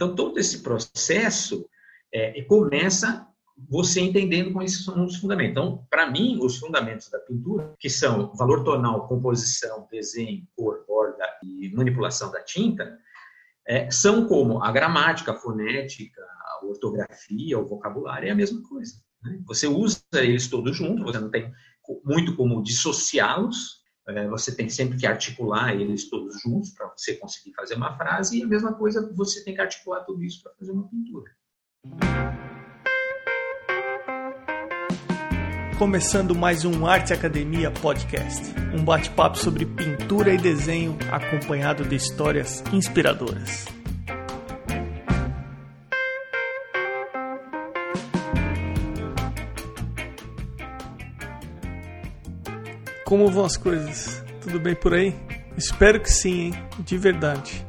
Então, todo esse processo é, começa você entendendo quais são os fundamentos. Então, para mim, os fundamentos da pintura, que são valor tonal, composição, desenho, cor, borda e manipulação da tinta, é, são como a gramática, a fonética, a ortografia, o vocabulário, é a mesma coisa. Né? Você usa eles todos juntos, você não tem muito como dissociá-los, você tem sempre que articular eles todos juntos para você conseguir fazer uma frase, e a mesma coisa você tem que articular tudo isso para fazer uma pintura. Começando mais um Arte Academia Podcast, um bate-papo sobre pintura e desenho acompanhado de histórias inspiradoras. Como vão as coisas? Tudo bem por aí? Espero que sim, hein? De verdade.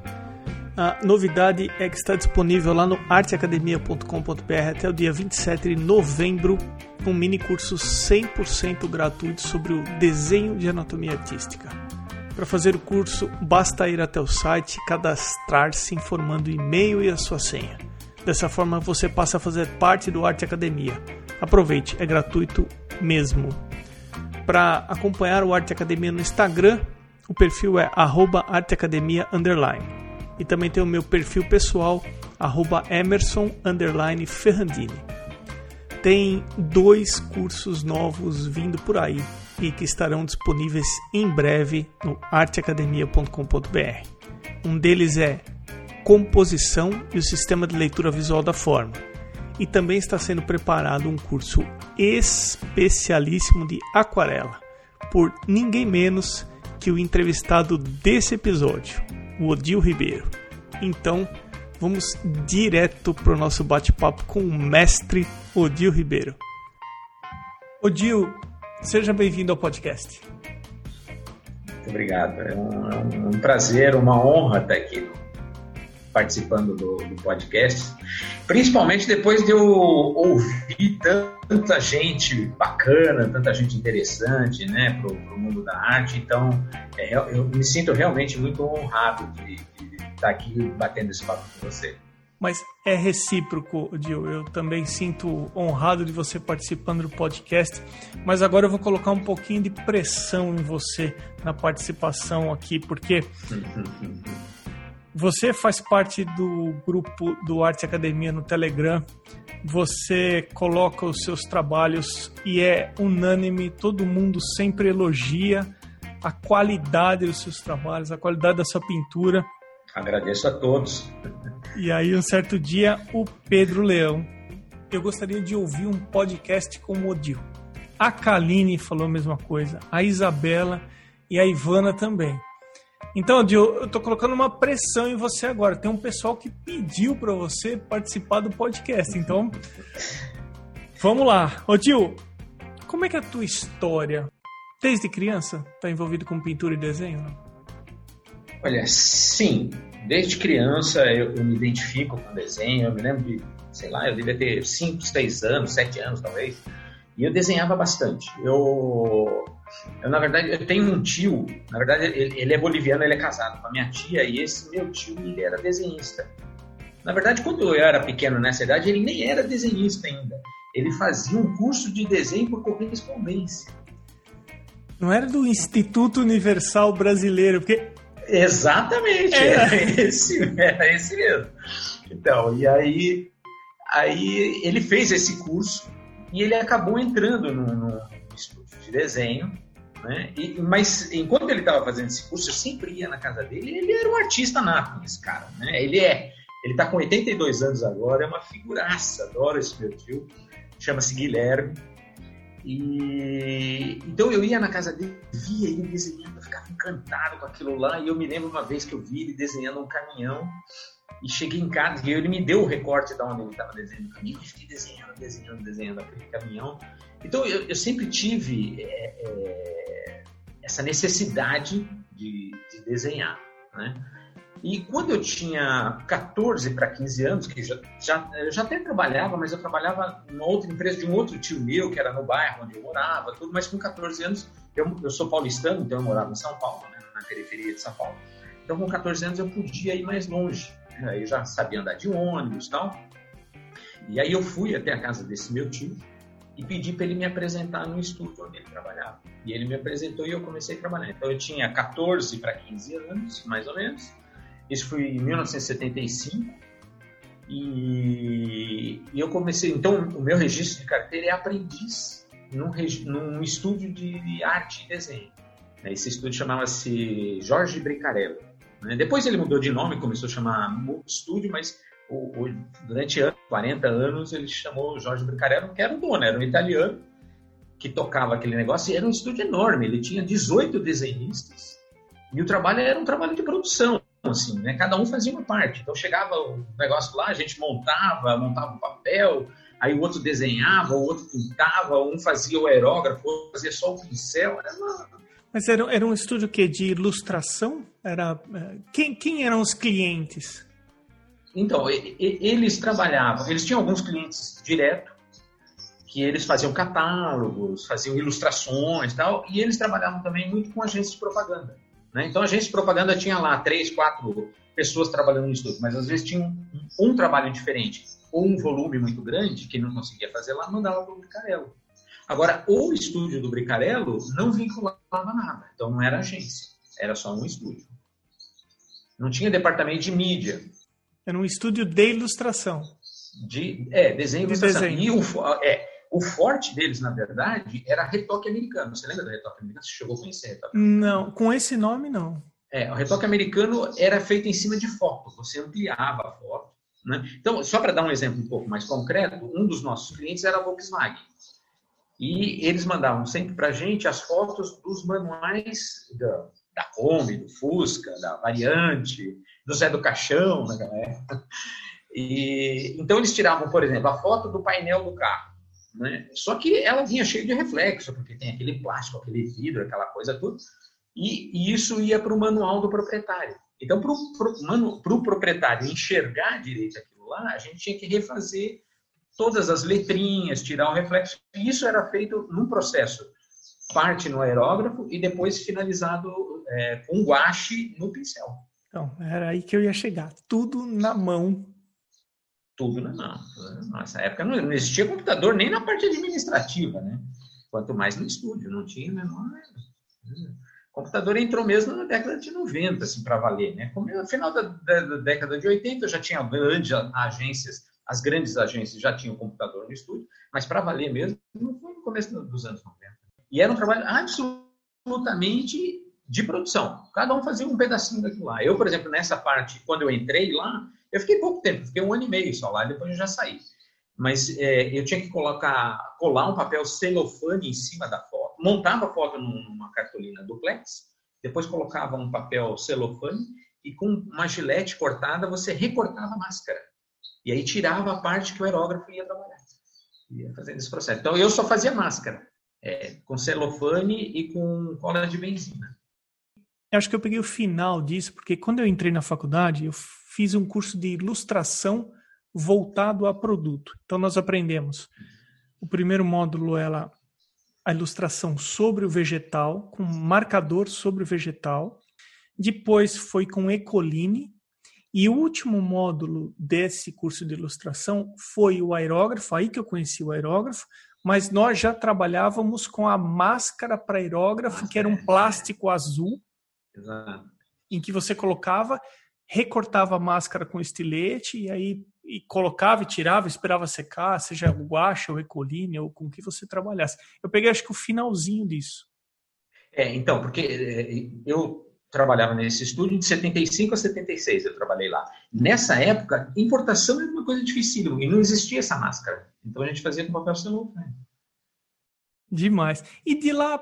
A novidade é que está disponível lá no arteacademia.com.br até o dia 27 de novembro um mini curso 100% gratuito sobre o desenho de anatomia artística. Para fazer o curso, basta ir até o site cadastrar-se informando o e-mail e a sua senha. Dessa forma, você passa a fazer parte do Arte Academia. Aproveite, é gratuito mesmo para acompanhar o Arte Academia no Instagram, o perfil é arteacademia E também tem o meu perfil pessoal, emerson ferrandini. Tem dois cursos novos vindo por aí e que estarão disponíveis em breve no arteacademia.com.br. Um deles é Composição e o Sistema de Leitura Visual da Forma e também está sendo preparado um curso especialíssimo de aquarela por ninguém menos que o entrevistado desse episódio, o Odil Ribeiro. Então, vamos direto para o nosso bate-papo com o mestre Odil Ribeiro. Odil, seja bem-vindo ao podcast. Muito obrigado. É um, é um prazer, uma honra estar aqui participando do, do, podcast, principalmente depois de eu ouvir tanta gente bacana, tanta gente interessante, né, para o mundo da arte. Então, é, eu me sinto realmente muito honrado de, de, estar aqui batendo esse papo com você. Mas é recíproco, Dil. Eu também sinto honrado de você participando do podcast. Mas agora eu vou colocar um pouquinho de pressão em você na participação aqui, porque Você faz parte do grupo do Arte Academia no Telegram. Você coloca os seus trabalhos e é unânime, todo mundo sempre elogia a qualidade dos seus trabalhos, a qualidade da sua pintura. Agradeço a todos. E aí, um certo dia, o Pedro Leão. Eu gostaria de ouvir um podcast com o Odil. A Kaline falou a mesma coisa, a Isabela e a Ivana também. Então, Dio, eu tô colocando uma pressão em você agora. Tem um pessoal que pediu para você participar do podcast. Então, vamos lá. Ô, Dio, como é que é a tua história? Desde criança, tá envolvido com pintura e desenho? Olha, sim. Desde criança eu, eu me identifico com desenho. Eu me lembro de, sei lá, eu devia ter 5, 6 anos, 7 anos talvez. E eu desenhava bastante. Eu eu, na verdade, eu tenho um tio, na verdade, ele, ele, é boliviano, ele é casado com a minha tia, e esse meu tio, ele era desenhista. Na verdade, quando eu era pequeno nessa idade, ele nem era desenhista ainda. Ele fazia um curso de desenho por correspondência. Não era do Instituto Universal Brasileiro, porque... Exatamente, era, era esse, era esse mesmo. Então, e aí, aí ele fez esse curso e ele acabou entrando no, no de desenho, né? E, mas enquanto ele estava fazendo esse curso, eu sempre ia na casa dele. Ele era um artista nato, esse cara, né? Ele é, ele está com 82 anos agora, é uma figuraça, adoro esse meu tio. Chama-se Guilherme. E então eu ia na casa dele, via ele desenhando, eu ficava encantado com aquilo lá. E eu me lembro uma vez que eu vi ele desenhando um caminhão. E cheguei em casa e ele me deu o recorte de onde ele estava desenhando o caminhão. E fiquei desenhando, desenhando, desenhando aquele caminhão. Então, eu, eu sempre tive é, é, essa necessidade de, de desenhar, né? E quando eu tinha 14 para 15 anos, que já, já, eu já até trabalhava, mas eu trabalhava numa outra empresa de um outro tio meu, que era no bairro onde eu morava, tudo, mas com 14 anos, eu, eu sou paulistano, então eu morava em São Paulo, né, na periferia de São Paulo. Então, com 14 anos, eu podia ir mais longe. Eu já sabia andar de ônibus e tal. E aí eu fui até a casa desse meu tio e pedi para ele me apresentar no estúdio onde ele trabalhava. E ele me apresentou e eu comecei a trabalhar. Então eu tinha 14 para 15 anos, mais ou menos. Isso foi em 1975. E, eu comecei. Então, o meu registro de carteira é aprendiz num, num estúdio de arte e desenho. Esse estúdio chamava-se Jorge Bricarello. Né? Depois ele mudou de nome, começou a chamar Estúdio, mas o, o, durante 40 anos ele chamou Jorge Bricarello, que era o dono, era um italiano que tocava aquele negócio e era um estúdio enorme. Ele tinha 18 desenhistas e o trabalho era um trabalho de produção, assim, né? Cada um fazia uma parte. Então chegava o negócio lá, a gente montava, montava o papel, aí o outro desenhava, o outro pintava, um fazia o aerógrafo, o outro fazia só o pincel. Era uma... Mas era, era um estúdio que de ilustração? Era é, quem, quem eram os clientes? Então, eles trabalhavam, eles tinham alguns clientes direto, que eles faziam catálogos, faziam ilustrações e tal, e eles trabalhavam também muito com agências de propaganda. Né? Então, a agência de propaganda tinha lá três, quatro pessoas trabalhando no estúdio, mas às vezes tinha um, um trabalho diferente, ou um volume muito grande, que não conseguia fazer lá, mandava para o Bricarello. Agora, o estúdio do Bricarello não vinculava nada, então não era agência, era só um estúdio. Não tinha departamento de mídia, era um estúdio de ilustração. De, é, desenho de ilustração. Desenho. E o, é, o forte deles, na verdade, era retoque americano. Você lembra do retoque americano? Você chegou a conhecer retoque Não, com esse nome não. É, o retoque americano era feito em cima de foto. Você ampliava a foto. Né? Então, só para dar um exemplo um pouco mais concreto, um dos nossos clientes era a Volkswagen. E eles mandavam sempre para a gente as fotos dos manuais da, da Kombi, do Fusca, da Variante, do Zé do Caixão naquela época. E, então eles tiravam, por exemplo, a foto do painel do carro. Né? Só que ela vinha cheia de reflexo, porque tem aquele plástico, aquele vidro, aquela coisa tudo. E, e isso ia para o manual do proprietário. Então, para o pro, proprietário enxergar direito aquilo lá, a gente tinha que refazer todas as letrinhas, tirar o reflexo. E isso era feito num processo, parte no aerógrafo e depois finalizado é, com guache no pincel. Então, era aí que eu ia chegar. Tudo na mão. Tudo na mão. Nessa época não, não existia computador nem na parte administrativa, né? Quanto mais no estúdio, não tinha menor. O computador entrou mesmo na década de 90, assim, para valer, né? Como no final da, da, da, década de 80 já tinha grandes agências, as grandes agências já tinham computador no estúdio, mas para valer mesmo, não foi no começo dos anos 90. E era um trabalho absolutamente de produção. Cada um fazia um pedacinho daquilo lá. Eu, por exemplo, nessa parte, quando eu entrei lá, eu fiquei pouco tempo, fiquei um ano e meio só lá, depois eu já saí. Mas é, eu tinha que colocar, colar um papel celofane em cima da foto, montava a foto numa cartolina duplex, depois colocava um papel celofane e com uma gilete cortada você recortava a máscara. E aí tirava a parte que o aerógrafo ia trabalhar. Ia fazendo esse processo. Então eu só fazia máscara, é, com celofane e com cola de benzina. Eu acho que eu peguei o final disso, porque quando eu entrei na faculdade, eu fiz um curso de ilustração voltado a produto. Então nós aprendemos. O primeiro módulo era a ilustração sobre o vegetal, com marcador sobre o vegetal. Depois foi com Ecoline. E o último módulo desse curso de ilustração foi o aerógrafo, aí que eu conheci o aerógrafo, mas nós já trabalhávamos com a máscara para aerógrafo, que era um plástico azul, Exato. Em que você colocava, recortava a máscara com estilete e aí e colocava e tirava, esperava secar, seja o guache ou recoline ou com que você trabalhasse. Eu peguei acho que o finalzinho disso. É, então, porque é, eu trabalhava nesse estúdio de 75 a 76, eu trabalhei lá. Nessa época, importação era uma coisa difícil e não existia essa máscara. Então a gente fazia com papel celulose. Né? Demais. E de lá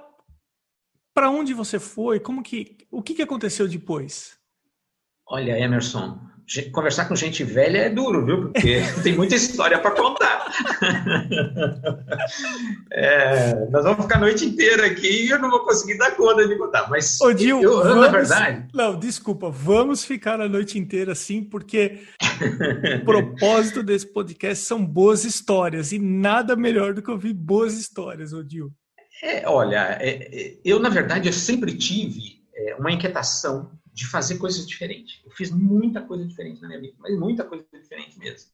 para onde você foi? Como que, o que, que aconteceu depois? Olha, Emerson, conversar com gente velha é duro, viu? Porque tem muita história para contar. é, nós vamos ficar a noite inteira aqui e eu não vou conseguir dar conta de contar. Mas Ô, Gil, eu, vamos, na verdade. Não, desculpa, vamos ficar a noite inteira assim, porque o propósito desse podcast são boas histórias e nada melhor do que ouvir boas histórias, Odil. É, olha, é, é, eu na verdade eu sempre tive é, uma inquietação de fazer coisas diferentes. Eu fiz muita coisa diferente na minha vida, mas muita coisa diferente mesmo.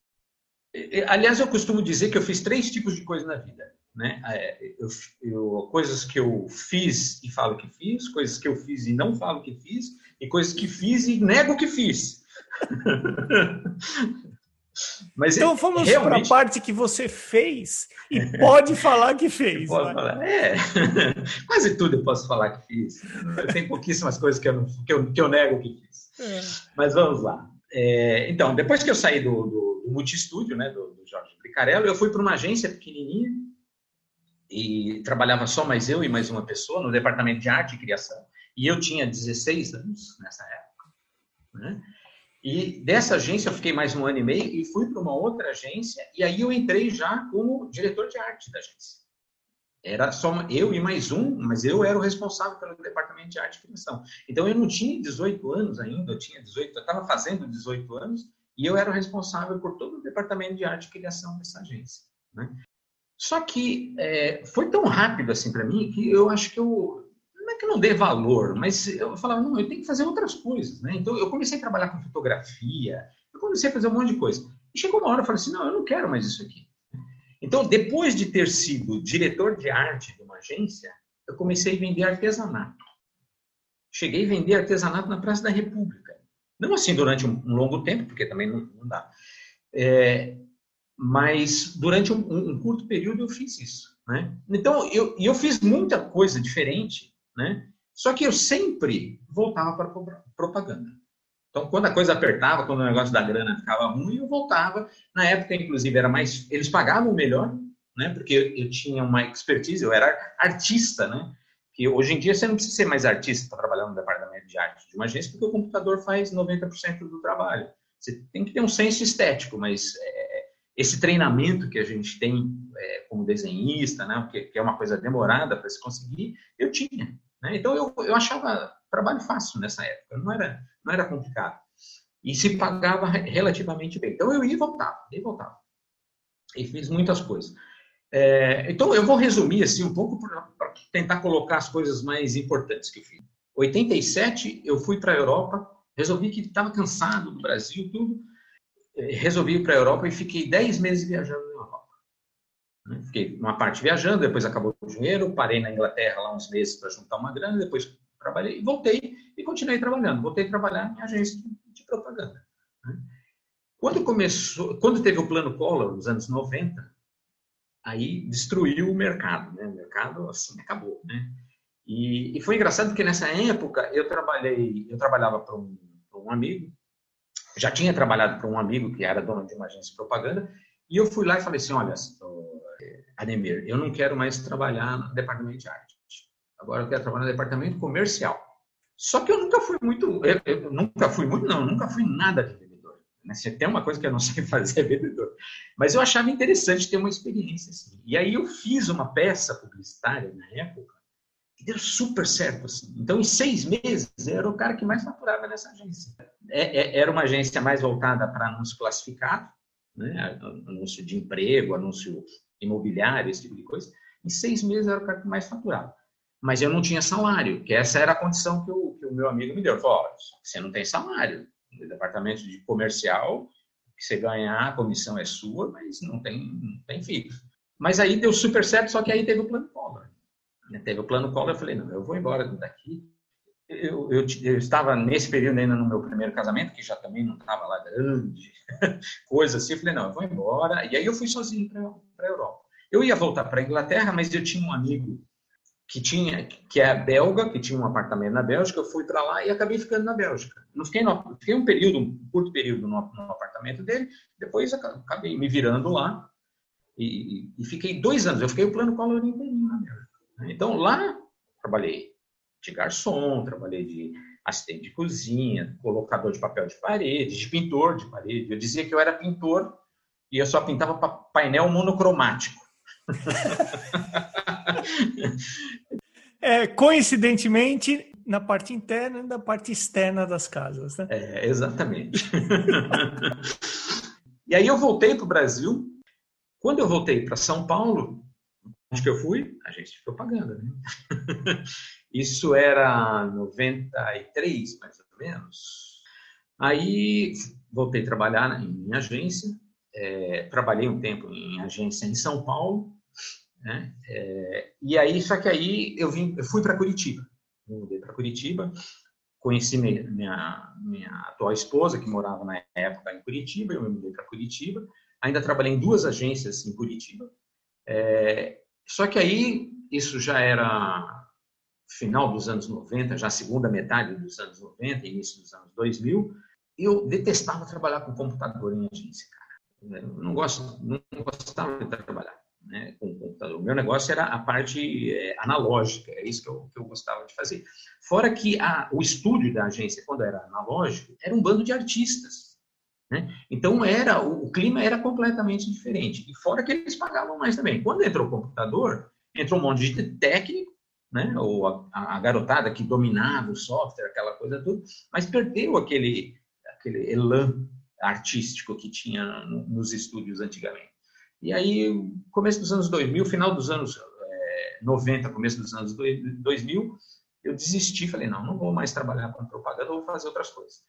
Aliás, eu costumo dizer que eu fiz três tipos de coisa na vida. Né? É, eu, eu, coisas que eu fiz e falo que fiz, coisas que eu fiz e não falo que fiz, e coisas que fiz e nego que fiz. Mas então vamos realmente... para a parte que você fez e pode falar que fez. Falar. É, quase tudo eu posso falar que fiz. Tem pouquíssimas coisas que eu, não, que eu, que eu nego que fiz. É. Mas vamos lá. É, então, depois que eu saí do, do, do multistúdio, né, do, do Jorge Picarello, eu fui para uma agência pequenininha e trabalhava só mais eu e mais uma pessoa no departamento de arte e criação. E eu tinha 16 anos nessa época. Né? E dessa agência eu fiquei mais um ano e meio e fui para uma outra agência e aí eu entrei já como diretor de arte da agência. Era só eu e mais um, mas eu era o responsável pelo departamento de arte e criação. Então eu não tinha 18 anos ainda, eu tinha 18, eu estava fazendo 18 anos e eu era o responsável por todo o departamento de arte e criação dessa agência. Né? Só que é, foi tão rápido assim para mim que eu acho que eu é que não dê valor, mas eu falava, não, eu tenho que fazer outras coisas, né? Então eu comecei a trabalhar com fotografia, eu comecei a fazer um monte de coisa. E chegou uma hora eu falei assim, não, eu não quero mais isso aqui. Então, depois de ter sido diretor de arte de uma agência, eu comecei a vender artesanato. Cheguei a vender artesanato na Praça da República. Não assim durante um, longo tempo, porque também não, não dá. É, mas durante um, um, curto período eu fiz isso. Né? Então, eu, eu fiz muita coisa diferente né? Só que eu sempre voltava para propaganda. Então, quando a coisa apertava, quando o negócio da grana ficava ruim, eu voltava. Na época, inclusive, era mais, eles pagavam melhor, né? Porque eu, tinha uma expertise, eu era artista, né? Que hoje em dia você não precisa ser mais artista para trabalhar no departamento de arte de uma agência, porque o computador faz 90% do trabalho. Você tem que ter um senso estético, mas é, esse treinamento que a gente tem é, como desenhista, né? Que, que é uma coisa demorada para se conseguir, eu tinha. Né? Então eu, eu achava trabalho fácil nessa época, não era, não era complicado. E se pagava relativamente bem. Então eu ia e voltava, ia e voltava. E fiz muitas coisas. É, então eu vou resumir assim um pouco para tentar colocar as coisas mais importantes que eu fiz. 87 eu fui para a Europa, resolvi que estava cansado do Brasil, tudo. É, resolvi ir para a Europa e fiquei 10 meses viajando na Europa. Né? Fiquei uma parte viajando, depois acabou o dinheiro, parei na Inglaterra lá uns meses para juntar uma grana, depois trabalhei, voltei e continuei trabalhando. Voltei a trabalhar em agência de propaganda. Né? Quando começou, quando teve o plano Collor nos anos 90, aí destruiu o mercado, né? O mercado assim acabou, né? E, e foi engraçado porque nessa época eu trabalhei, eu trabalhava para um, um amigo, já tinha trabalhado para um amigo que era dono de uma agência de propaganda, e eu fui lá e falei assim, olha, Ademir, eu não quero mais trabalhar no departamento de arte. Agora eu quero trabalhar no departamento comercial. Só que eu nunca fui muito, eu, eu nunca fui muito, não, nunca fui nada de vendedor. Né? Se tem uma coisa que eu não sei fazer é vendedor. Mas eu achava interessante ter uma experiência assim. E aí eu fiz uma peça publicitária na época que deu super certo. Assim. Então, em seis meses, eu era o cara que mais faturava nessa agência. É, é, era uma agência mais voltada para anúncio classificado, né? anúncio de emprego, anúncio imobiliário, esse tipo de coisa, em seis meses era o cara que mais faturava. Mas eu não tinha salário, que essa era a condição que o, que o meu amigo me deu. Ele falou, você não tem salário. No departamento de comercial, que você ganhar, a comissão é sua, mas não tem, não tem fixo. Mas aí deu super certo, só que aí teve o plano Collor. Teve o plano Collor, eu falei, não, eu vou embora daqui. Eu, eu, eu, estava nesse período ainda no meu primeiro casamento, que já também não estava lá grande, coisa assim. Eu falei, não, eu vou embora. E aí eu fui sozinho para a Europa. Eu ia voltar para a Inglaterra, mas eu tinha um amigo que tinha que é belga, que tinha um apartamento na Bélgica. Eu fui para lá e acabei ficando na Bélgica. Não fiquei, no, fiquei um período, um curto período no, no apartamento dele. Depois acabei me virando lá e, e, fiquei dois anos. Eu fiquei o plano Collor inteirinho na Bélgica. Então lá trabalhei de garçom, trabalhei de assistente de cozinha, colocador de papel de parede, de pintor de parede. Eu dizia que eu era pintor e eu só pintava painel monocromático. é, coincidentemente, na parte interna e na parte externa das casas, né? É, exatamente. e aí eu voltei para o Brasil. Quando eu voltei para São Paulo, onde que eu fui? Agência de propaganda, né? Isso era 93, mais ou menos. Aí voltei a trabalhar em agência, é, trabalhei um tempo em agência em São Paulo, né? É, e aí, só que aí eu, vim, eu fui para Curitiba, eu mudei para Curitiba, conheci minha, minha, minha, atual esposa, que morava na época em Curitiba, eu me mudei para Curitiba, ainda trabalhei em duas agências em Curitiba, é, só que aí, isso já era final dos anos 90, já segunda metade dos anos 90, início dos anos 2000, eu detestava trabalhar com computador em agência, cara. Eu não, gosto, não gostava de trabalhar né, com computador. O meu negócio era a parte é, analógica, é isso que eu, que eu gostava de fazer. Fora que a, o estúdio da agência, quando era analógico, era um bando de artistas. Né? Então era o, o, clima era completamente diferente. E fora que eles pagavam mais também. Quando entrou o computador, entrou um monte de técnico, né? ou a, a garotada que dominava o software, aquela coisa toda, mas perdeu aquele aquele elan artístico que tinha nos estúdios antigamente. E aí, começo dos anos 2000, final dos anos é, 90, começo dos anos 2000, eu desisti, falei, não, não vou mais trabalhar com propaganda, vou fazer outras coisas.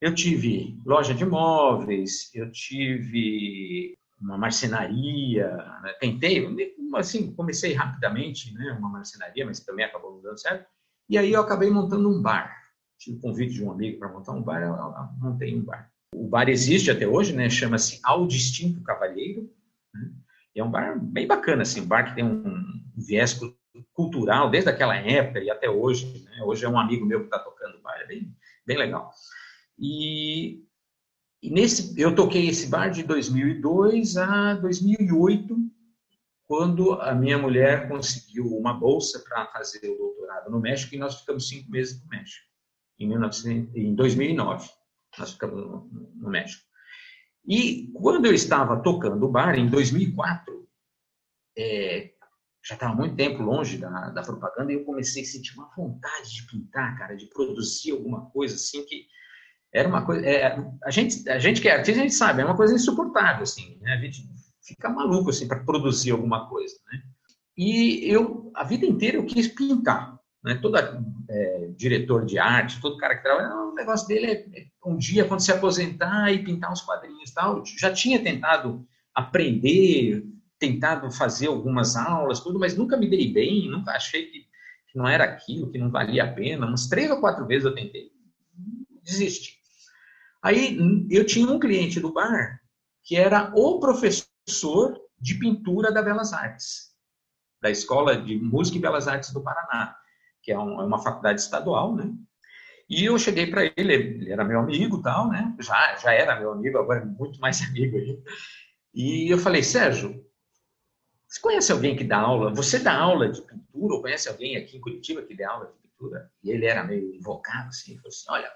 Eu tive loja de móveis, eu tive uma marcenaria, né? tentei, assim, comecei rapidamente, né, uma marcenaria, mas também acabou não dando certo. E aí eu acabei montando um bar tive convite de um amigo para montar um bar, eu montei um bar. O bar existe até hoje, né? Chama-se Ao Distinto Cavalheiro. Né? é um bar bem bacana, assim, um bar que tem um viés cultural desde aquela época e até hoje. Né? Hoje é um amigo meu que está tocando o bar, é bem, bem legal. E, e nesse, eu toquei esse bar de 2002 a 2008, quando a minha mulher conseguiu uma bolsa para fazer o doutorado no México e nós ficamos cinco meses no México em, 1900, em 2009. Nós ficamos no, no, México. E quando eu estava tocando o bar, em 2004, é, já estava muito tempo longe da, da propaganda e eu comecei a sentir uma vontade de pintar, cara, de produzir alguma coisa assim que era uma coisa. É, a, gente, a gente que é artista, a gente sabe, é uma coisa insuportável, assim, né? A gente fica maluco assim para produzir alguma coisa, né? E eu, a vida inteira, eu quis pintar. Né? Todo é, diretor de arte, todo cara que trabalha, o negócio dele é, é um dia, quando se aposentar e pintar uns quadrinhos tal. Já tinha tentado aprender, tentado fazer algumas aulas, tudo, mas nunca me dei bem, nunca achei que, que não era aquilo, que não valia a pena. Umas três ou quatro vezes eu tentei, desisti. Aí eu tinha um cliente do bar que era o professor de pintura da Belas Artes, da Escola de Música e Belas Artes do Paraná que é, um, é uma faculdade estadual, né? E eu cheguei para ele, ele era meu amigo tal, né? Já, já era meu amigo, agora é muito mais amigo aí. E eu falei, Sérgio, você conhece alguém que dá aula? Você dá aula de pintura? Ou conhece alguém aqui em Curitiba que dá aula de pintura? E ele era meio invocado, assim, ele falou assim, olha,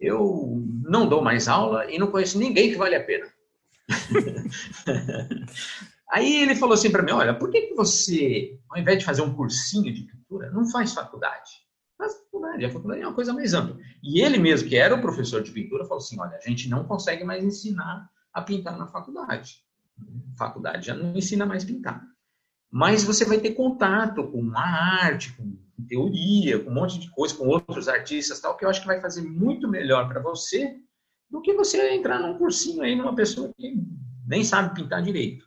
eu não dou mais aula e não conheço ninguém que vale a pena. Aí ele falou assim para mim, olha, por que, que você, ao invés de fazer um cursinho de pintura, não faz faculdade? Faz faculdade, a faculdade é uma coisa mais ampla. E ele mesmo, que era o professor de pintura, falou assim, olha, a gente não consegue mais ensinar a pintar na faculdade. Faculdade já não ensina mais pintar. Mas você vai ter contato com a arte, com teoria, com um monte de coisa, com outros artistas, tal, que eu acho que vai fazer muito melhor para você do que você entrar num cursinho aí numa pessoa que nem sabe pintar direito.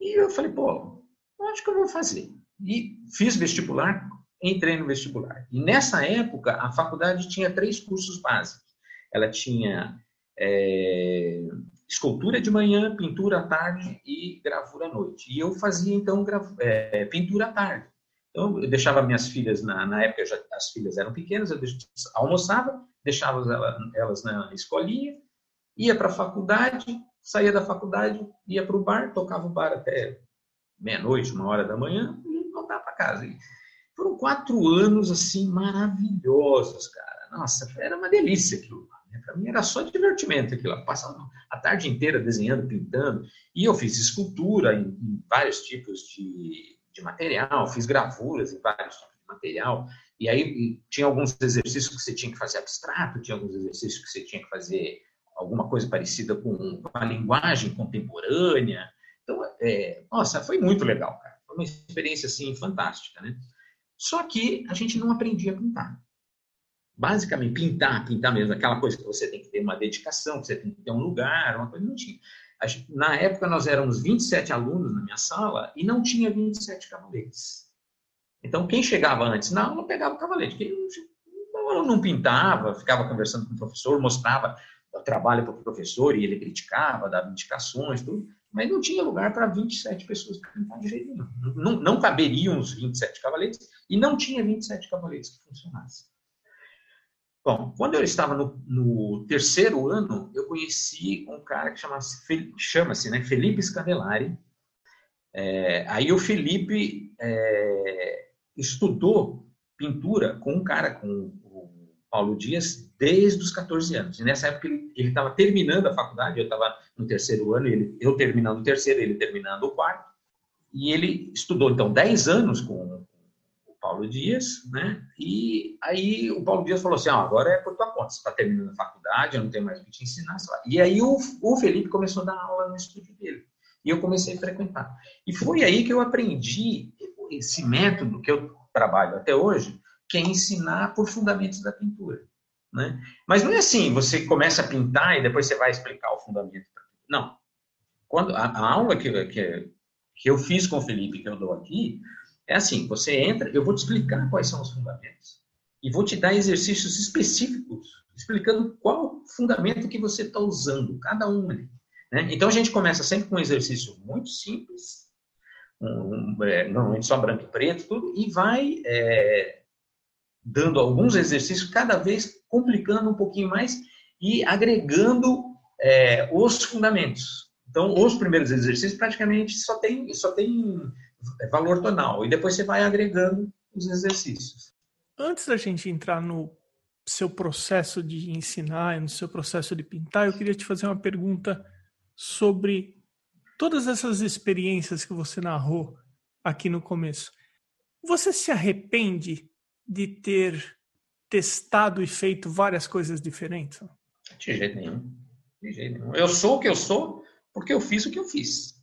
E eu falei, pô, acho que eu vou fazer. E fiz vestibular, entrei no vestibular. E nessa época, a faculdade tinha três cursos básicos. Ela tinha é, escultura de manhã, pintura à tarde e gravura à noite. E eu fazia, então, é, pintura à tarde. Então, eu deixava minhas filhas, na, na época já, as filhas eram pequenas, eu almoçava, deixava elas, elas na escolinha, ia para a faculdade, saía da faculdade, ia para o bar, tocava o bar até meia-noite, uma hora da manhã, e casa. E foram quatro anos, assim, maravilhosos, cara. Nossa, era uma delícia aquilo. Né? Para mim era só divertimento aquilo. Passava a tarde inteira desenhando, pintando. E eu fiz escultura em, em vários tipos de, de material, fiz gravuras em vários tipos de material. E aí tinha alguns exercícios que você tinha que fazer abstrato, tinha alguns exercícios que você tinha que fazer alguma coisa parecida com a linguagem contemporânea. Então, é, nossa, foi muito legal, cara. Uma experiência, assim, fantástica, né? Só que a gente não aprendia a pintar. Basicamente, pintar, pintar mesmo, aquela coisa que você tem que ter uma dedicação, que você tem que ter um lugar, uma coisa, não tinha. Na época, nós éramos 27 alunos na minha sala e não tinha 27 cavaletes. Então, quem chegava antes na aula pegava o cavalete. Quem não, não pintava, ficava conversando com o professor, mostrava o trabalho para o professor e ele criticava, dava indicações, tudo. Mas não tinha lugar para 27 pessoas pintar de jeito nenhum. Não, não caberiam os 27 cavaletes e não tinha 27 cavaletes que funcionassem. Bom, quando eu estava no, no, terceiro ano, eu conheci um cara que chama-se né, Felipe Scandelari. É, aí o Felipe é, estudou pintura com um cara, com Paulo Dias, desde os 14 anos. E nessa época ele estava terminando a faculdade, eu estava no terceiro ano, ele, eu terminando o terceiro, ele terminando o quarto. E ele estudou, então, 10 anos com Paulo Dias, né? E aí o Paulo Dias falou assim: ah, agora é por tua conta, você está terminando a faculdade, eu não tenho mais o que te ensinar. E aí o, o Felipe começou a dar aula no estúdio dele. E eu comecei a frequentar. E foi aí que eu aprendi esse método que eu trabalho até hoje, que é ensinar por fundamentos da pintura. Né? Mas não é assim, você começa a pintar e depois você vai explicar o fundamento. Não. Quando a, a aula que, que, que eu fiz com o Felipe, que eu dou aqui, é assim, você entra, eu vou te explicar quais são os fundamentos e vou te dar exercícios específicos explicando qual fundamento que você está usando, cada um. Né? Então a gente começa sempre com um exercício muito simples, um, é, normalmente só branco e preto, tudo, e vai é, dando alguns exercícios, cada vez complicando um pouquinho mais e agregando é, os fundamentos. Então, os primeiros exercícios praticamente só tem, só tem valor tonal. E depois você vai agregando os exercícios. Antes da gente entrar no seu processo de ensinar, no seu processo de pintar, eu queria te fazer uma pergunta sobre todas essas experiências que você narrou aqui no começo. Você se arrepende de ter testado e feito várias coisas diferentes? De jeito nenhum. De jeito nenhum. Eu sou o que eu sou porque eu fiz o que eu fiz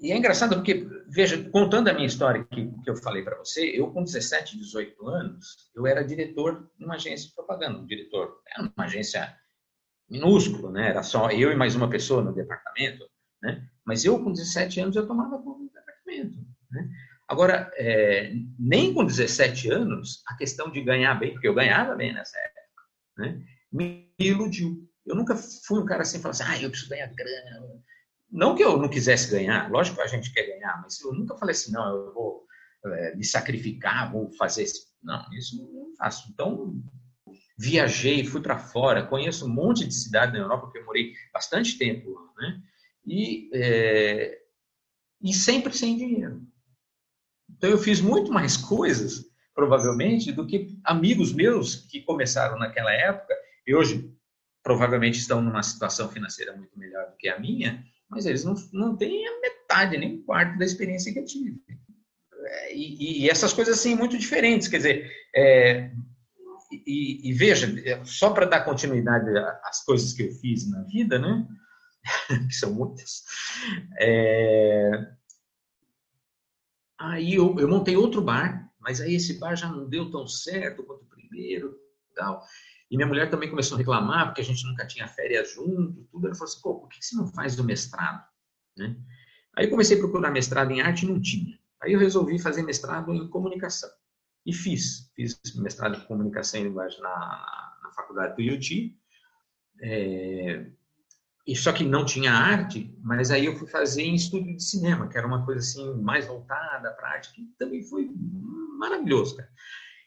e é engraçado porque, veja, contando a minha história que, que eu falei para você, eu com 17, 18 anos, eu era diretor de uma agência de propaganda. Um diretor, era uma agência minúscula, né? Era só eu e mais uma pessoa no departamento, né? Mas eu com 17 anos eu tomava conta do departamento, né? Agora, é, nem com 17 anos, a questão de ganhar bem, porque eu ganhava bem nessa época, né? me iludiu. Eu nunca fui um cara assim, falando assim, ah, eu preciso ganhar grana, não que eu não quisesse ganhar, lógico que a gente quer ganhar, mas eu nunca falei assim, não, eu vou é, me sacrificar, vou fazer isso. Não, isso não faço. Então, viajei, fui para fora, conheço um monte de cidade na Europa, porque eu morei bastante tempo lá, né? E, é, e sempre sem dinheiro. Então, eu fiz muito mais coisas, provavelmente, do que amigos meus que começaram naquela época, e hoje provavelmente estão numa situação financeira muito melhor do que a minha, mas eles não, não têm a metade, nem um quarto da experiência que eu tive. É, e, e essas coisas assim muito diferentes, quer dizer, é, e, e, veja, é, só para dar continuidade às coisas que eu fiz na vida, né? que são muitas. É, aí eu, eu, montei outro bar, mas aí esse bar já não deu tão certo quanto o primeiro, tal. E minha mulher também começou a reclamar, porque a gente nunca tinha férias junto, tudo. Ela falou assim, pô, por que você não faz o mestrado? Né? Aí comecei a procurar mestrado em arte e não tinha. Aí eu resolvi fazer mestrado em comunicação. E fiz. Fiz mestrado em comunicação e linguagem na, na faculdade do IUT. É, e só que não tinha arte, mas aí eu fui fazer em estúdio de cinema, que era uma coisa assim mais voltada para arte, que também foi maravilhoso, cara.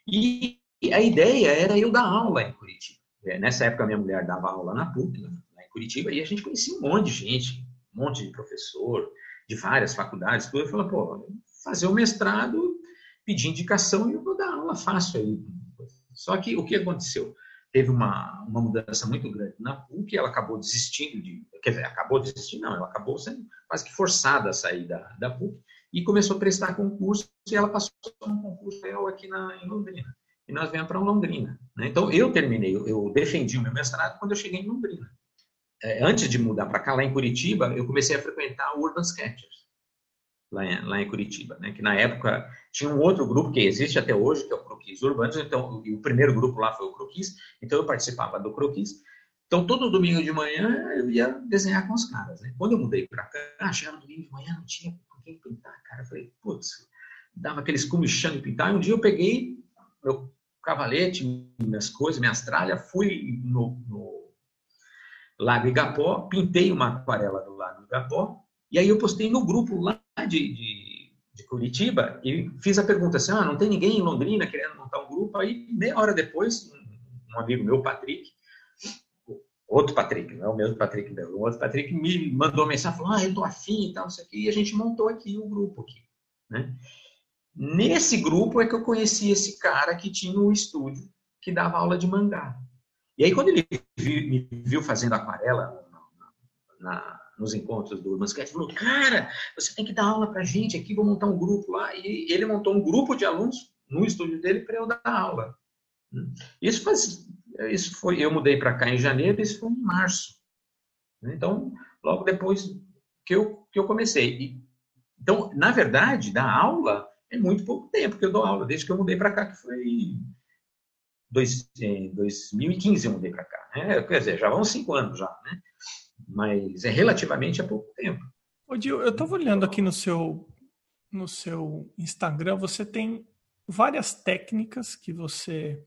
E a ideia era eu dar aula em Curitiba. É, nessa época, minha mulher dava aula na PUC, lá em Curitiba, e a gente conhecia um monte de gente, um monte de professor, de várias faculdades, tudo. Eu falei, pô, fazer o mestrado, pedir indicação e eu vou dar aula fácil aí. Só que o que aconteceu? Teve uma, uma mudança muito grande na PUC, ela acabou desistindo de. Quer dizer, acabou desistindo, não, ela acabou sendo quase que forçada a sair da, da PUC e começou a prestar concurso e ela passou um concurso aqui na, em Londrina e nós viemos para Londrina. Né? Então, eu terminei, eu defendi o meu mestrado quando eu cheguei em Londrina. É, antes de mudar para cá, lá em Curitiba, eu comecei a frequentar o Urban Sketchers. Lá em, lá em Curitiba, né? Que na época tinha um outro grupo que existe até hoje, que é o Croquis Urbanos, então o primeiro grupo lá foi o Croquis, então eu participava do Croquis. Então todo domingo de manhã eu ia desenhar com os caras, né? Quando eu mudei para cá, chegava no domingo de manhã, não tinha com quem pintar, cara. Eu falei, putz, dava aqueles comichão de pintar. E um dia eu peguei meu cavalete, minhas coisas, minhas tralhas, fui no, no Lago Igapó, pintei uma aquarela do Lago Igapó, e aí eu postei no grupo lá de, de, de, Curitiba e fiz a pergunta assim, ah, não tem ninguém em Londrina querendo montar um grupo? Aí, meia hora depois, um amigo meu, Patrick, outro Patrick, não é o mesmo Patrick meu, o outro Patrick me mandou mensagem, falou, ah, eu tô afim e tal, isso aqui, e a gente montou aqui o um grupo aqui, né? Nesse grupo é que eu conheci esse cara que tinha um estúdio que dava aula de mangá. E aí, quando ele me viu fazendo aquarela na, na, nos encontros do Urbanscast, falou: Cara, você tem que dar aula para gente aqui, vou montar um grupo lá. E ele montou um grupo de alunos no estúdio dele para eu dar aula. Isso faz, isso foi, eu mudei para cá em janeiro, isso foi em março. Então, logo depois que eu, que eu comecei. Então, na verdade, dar aula é muito pouco tempo que eu dou aula, desde que eu mudei para cá, que foi dois, em 2015 eu mudei para cá. Né? Quer dizer, já vão cinco anos já, né? Mas é relativamente a pouco tempo. Ô, Gil, eu estava olhando aqui no seu, no seu Instagram, você tem várias técnicas que você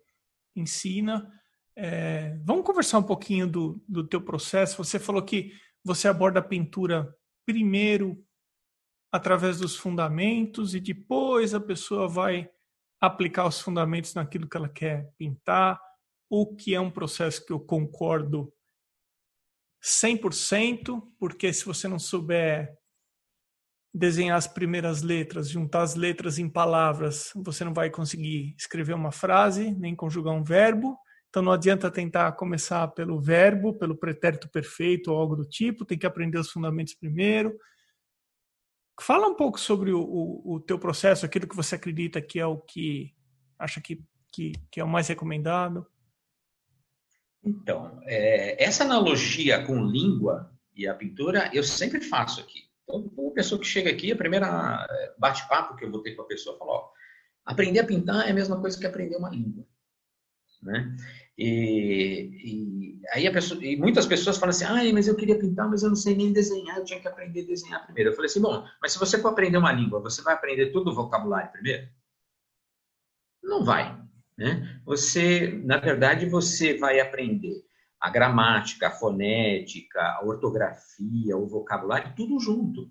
ensina. É, vamos conversar um pouquinho do, do teu processo. Você falou que você aborda a pintura primeiro através dos fundamentos e depois a pessoa vai aplicar os fundamentos naquilo que ela quer pintar, o que é um processo que eu concordo 100%, porque se você não souber desenhar as primeiras letras, juntar as letras em palavras, você não vai conseguir escrever uma frase, nem conjugar um verbo. Então não adianta tentar começar pelo verbo, pelo pretérito perfeito ou algo do tipo, tem que aprender os fundamentos primeiro. Fala um pouco sobre o, o, o, teu processo, aquilo que você acredita que é o que acha que, que, que é o mais recomendado. Então, é, essa analogia com língua e a pintura eu sempre faço aqui. Então, uma pessoa que chega aqui, a primeira é, bate-papo que eu vou ter com a pessoa, fala, ó, aprender a pintar é a mesma coisa que aprender uma língua, né? E, e, aí a pessoa, e muitas pessoas falam assim, ah, mas eu queria pintar, mas eu não sei nem desenhar, eu tinha que aprender a desenhar primeiro. Eu falei assim, bom, mas se você for aprender uma língua, você vai aprender todo o vocabulário primeiro? Não vai, né? Você, na verdade, você vai aprender a gramática, a fonética, a ortografia, o vocabulário, tudo junto.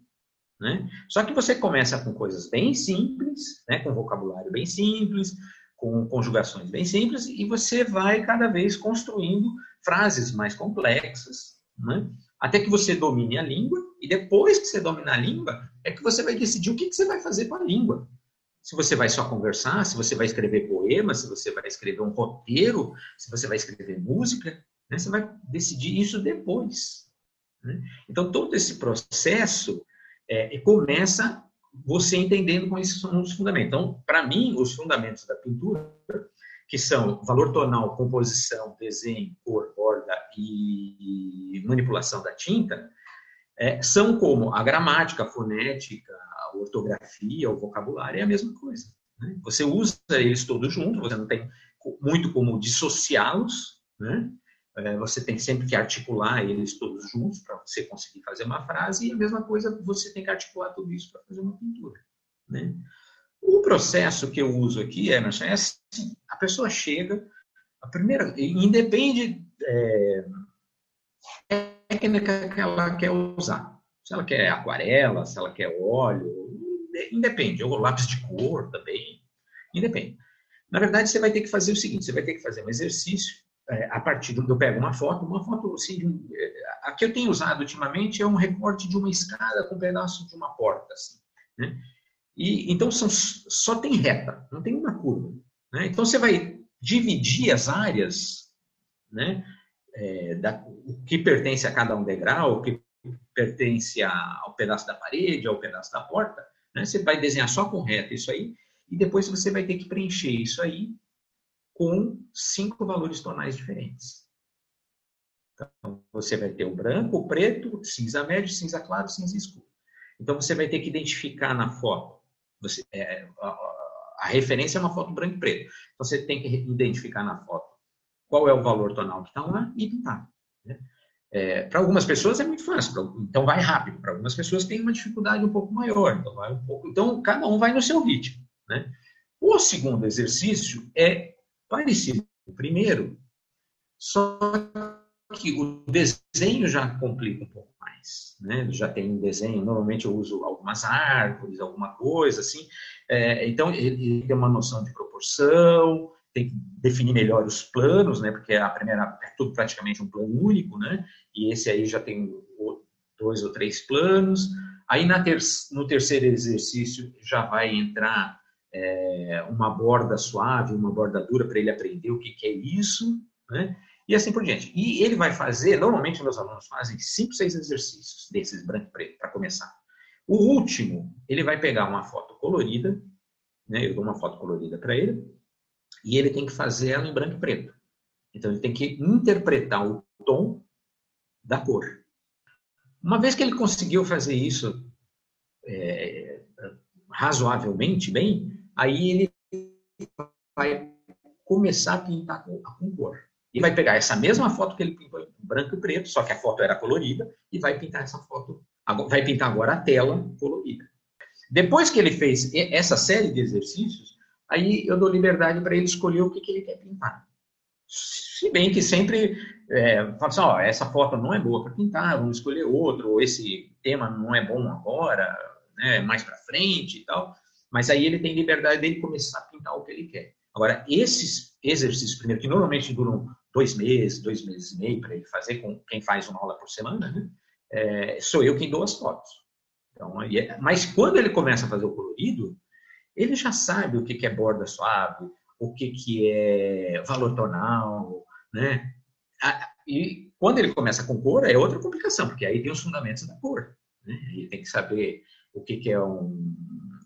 Né? Só que você começa com coisas bem simples, né? com vocabulário bem simples, com conjugações bem simples, e você vai cada vez construindo frases mais complexas, né? até que você domine a língua, e depois que você domina a língua, é que você vai decidir o que, que você vai fazer com a língua. Se você vai só conversar, se você vai escrever poemas, se você vai escrever um roteiro, se você vai escrever música, né? você vai decidir isso depois. Né? Então, todo esse processo é, começa você entendendo quais são os fundamentos. Então, para mim, os fundamentos da pintura, que são valor tonal, composição, desenho, cor, borda e manipulação da tinta, é, são como a gramática, a fonética, ortografia, o vocabulário, é a mesma coisa. Né? Você usa eles todos juntos, você não tem muito como dissociá-los, né? É, você tem sempre que articular eles todos juntos para você conseguir fazer uma frase, e a mesma coisa você tem que articular tudo isso para fazer uma pintura. Né? O processo que eu uso aqui, é assim, a pessoa chega, a primeira, independe é, técnica que ela quer usar. Se ela quer aquarela, se ela quer óleo, independe, ou lápis de cor também, independe. Na verdade, você vai ter que fazer o seguinte, você vai ter que fazer um exercício é, a partir do que eu pego uma foto, uma foto assim, é, a que eu tenho usado ultimamente é um recorte de uma escada com um pedaço de uma porta, assim, né? E então são, só tem reta, não tem uma curva, né? Então você vai dividir as áreas, né? É, da, o que pertence a cada um degrau, o que pertence ao pedaço da parede, ao pedaço da porta, né? Você vai desenhar só com reta isso aí e depois você vai ter que preencher isso aí com cinco valores tonais diferentes. Então, você vai ter o branco, o preto, cinza médio, cinza claro, cinza escuro. Então você vai ter que identificar na foto. Você, é, a, a, referência é uma foto branco e preto. Então você tem que identificar na foto qual é o valor tonal que está lá e pintar. Né? É, para algumas pessoas é muito fácil, então vai rápido. Para algumas pessoas tem uma dificuldade um pouco maior, então vai um pouco. Então cada um vai no seu ritmo, né? O segundo exercício é parecido com o primeiro, só que o desenho já complica um pouco mais, né? Já tem um desenho. Normalmente eu uso algumas árvores, alguma coisa assim. É, então ele tem uma noção de proporção, tem que definir melhor os planos, né? Porque a primeira é tudo praticamente um plano único, né? E esse aí já tem dois ou três planos. Aí ter, no terceiro exercício já vai entrar é, uma borda suave, uma borda dura para ele aprender o que, que é isso, né? E assim por diante. E ele vai fazer, normalmente meus alunos fazem cinco, seis exercícios desses branco e preto para começar. O último, ele vai pegar uma foto colorida, né? Eu dou uma foto colorida para ele e ele tem que fazer ela em branco e preto. Então, ele tem que interpretar o tom da cor. Uma vez que ele conseguiu fazer isso é, razoavelmente bem, aí ele vai começar a pintar com, com cor. E vai pegar essa mesma foto que ele pintou em branco e preto, só que a foto era colorida, e vai pintar essa foto, vai pintar agora a tela colorida. Depois que ele fez essa série de exercícios, aí eu dou liberdade para ele escolher o que, que ele quer pintar. Se bem que sempre é, fala assim, ó, essa foto não é boa para pintar, vamos escolher outro, ou esse tema não é bom agora, né, mais para frente e tal. Mas aí ele tem liberdade dele começar a pintar o que ele quer. Agora, esses exercícios, primeiro, que normalmente duram dois meses, dois meses e meio para ele fazer, com quem faz uma aula por semana, né, é, sou eu quem dou as fotos. Então, é, mas quando ele começa a fazer o colorido, ele já sabe o que é borda suave, o que é valor tonal, né? E quando ele começa com cor, é outra complicação, porque aí tem os fundamentos da cor. Né? Ele tem que saber o que é um,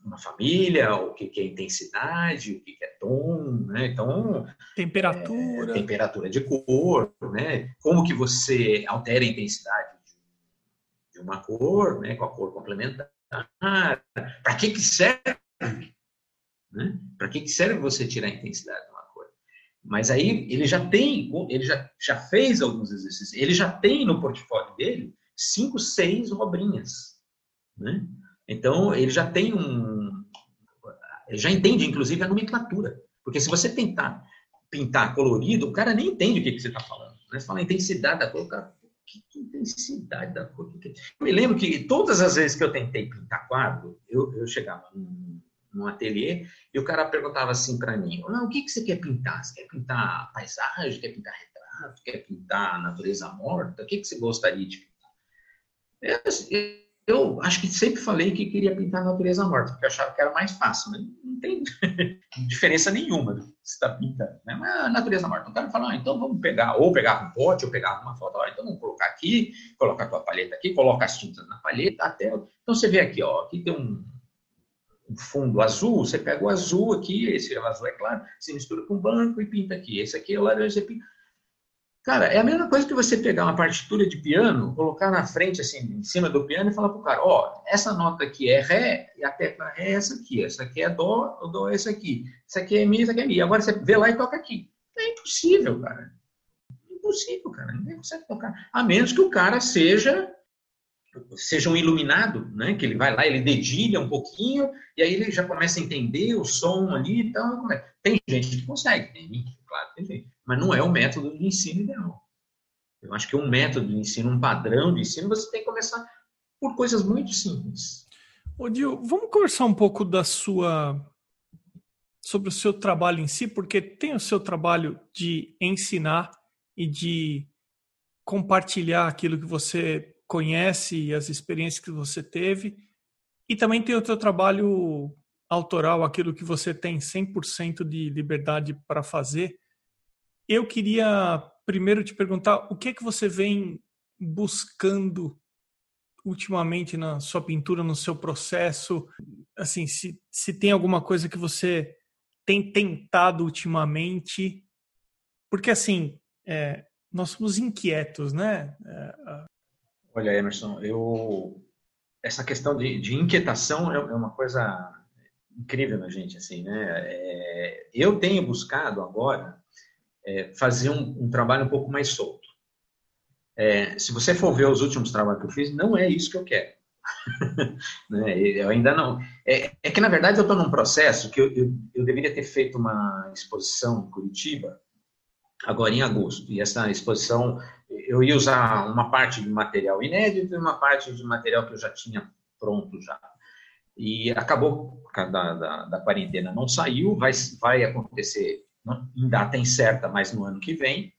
uma família, o que é intensidade, o que é tom, né? Então temperatura, é, temperatura de cor, né? Como que você altera a intensidade de uma cor, né? Com a cor complementar. Para que que serve né? Para que serve você tirar a intensidade de uma cor? Mas aí ele já tem, ele já, já fez alguns exercícios, ele já tem no portfólio dele cinco, seis obrinhas. Né? Então ele já tem um. Ele já entende, inclusive, a nomenclatura. Porque se você tentar pintar colorido, o cara nem entende o que, que você está falando. Né? Você fala intensidade da cor, o cara, que, que intensidade da cor? Que, que... Eu me lembro que todas as vezes que eu tentei pintar quadro, eu, eu chegava num, no ateliê, e o cara perguntava assim para mim: o que, que você quer pintar? Você quer pintar paisagem? Quer pintar retrato? Quer pintar natureza morta? O que, que você gostaria de pintar? Eu, eu acho que sempre falei que queria pintar natureza morta, porque eu achava que era mais fácil, mas não tem diferença nenhuma você está pintando. Né? Mas natureza morta. O cara fala: ah, então vamos pegar, ou pegar um pote, ou pegar uma foto. Olha, então vamos colocar aqui, coloca a tua palheta aqui, coloca as tintas na palheta, até. Então você vê aqui, ó, aqui tem um um fundo azul, você pega o azul aqui, esse azul é claro, você mistura com branco e pinta aqui. Esse aqui é o laranja, você pinta. Cara, é a mesma coisa que você pegar uma partitura de piano, colocar na frente, assim, em cima do piano e falar pro cara, ó, essa nota aqui é Ré, e a tecla Ré é essa aqui, essa aqui é Dó, o Dó é essa aqui, essa aqui é Mi, essa aqui é Mi. Agora você vê lá e toca aqui. É impossível, cara. Impossível, cara. Ninguém consegue tocar. A menos que o cara seja seja um iluminado, né? Que ele vai lá, ele dedilha um pouquinho e aí ele já começa a entender o som ali e tal. Tem gente que consegue, tem, claro, tem gente, mas não é o método de ensino ideal. Eu acho que um método de ensino, um padrão de ensino, você tem que começar por coisas muito simples. Ô, Dio, vamos conversar um pouco da sua sobre o seu trabalho em si, porque tem o seu trabalho de ensinar e de compartilhar aquilo que você conhece as experiências que você teve e também tem o teu trabalho autoral, aquilo que você tem 100% de liberdade para fazer. Eu queria primeiro te perguntar o que é que você vem buscando ultimamente na sua pintura, no seu processo, assim, se, se tem alguma coisa que você tem tentado ultimamente, porque assim, é, nós somos inquietos, né? É, Olha, Emerson, eu essa questão de, de inquietação é, é, uma coisa incrível na gente, assim, né? É, eu tenho buscado agora é, fazer um, um, trabalho um pouco mais solto. É, se você for ver os últimos trabalhos que eu fiz, não é isso que eu quero. né? Eu ainda não. É, é, que, na verdade, eu estou num processo que eu, eu, eu, deveria ter feito uma exposição em Curitiba, agora em agosto. E essa exposição, eu ia usar uma parte de material inédito e uma parte de material que eu já tinha pronto já. E acabou, da, da, da quarentena não saiu, vai, vai acontecer em data incerta, mas no ano que vem.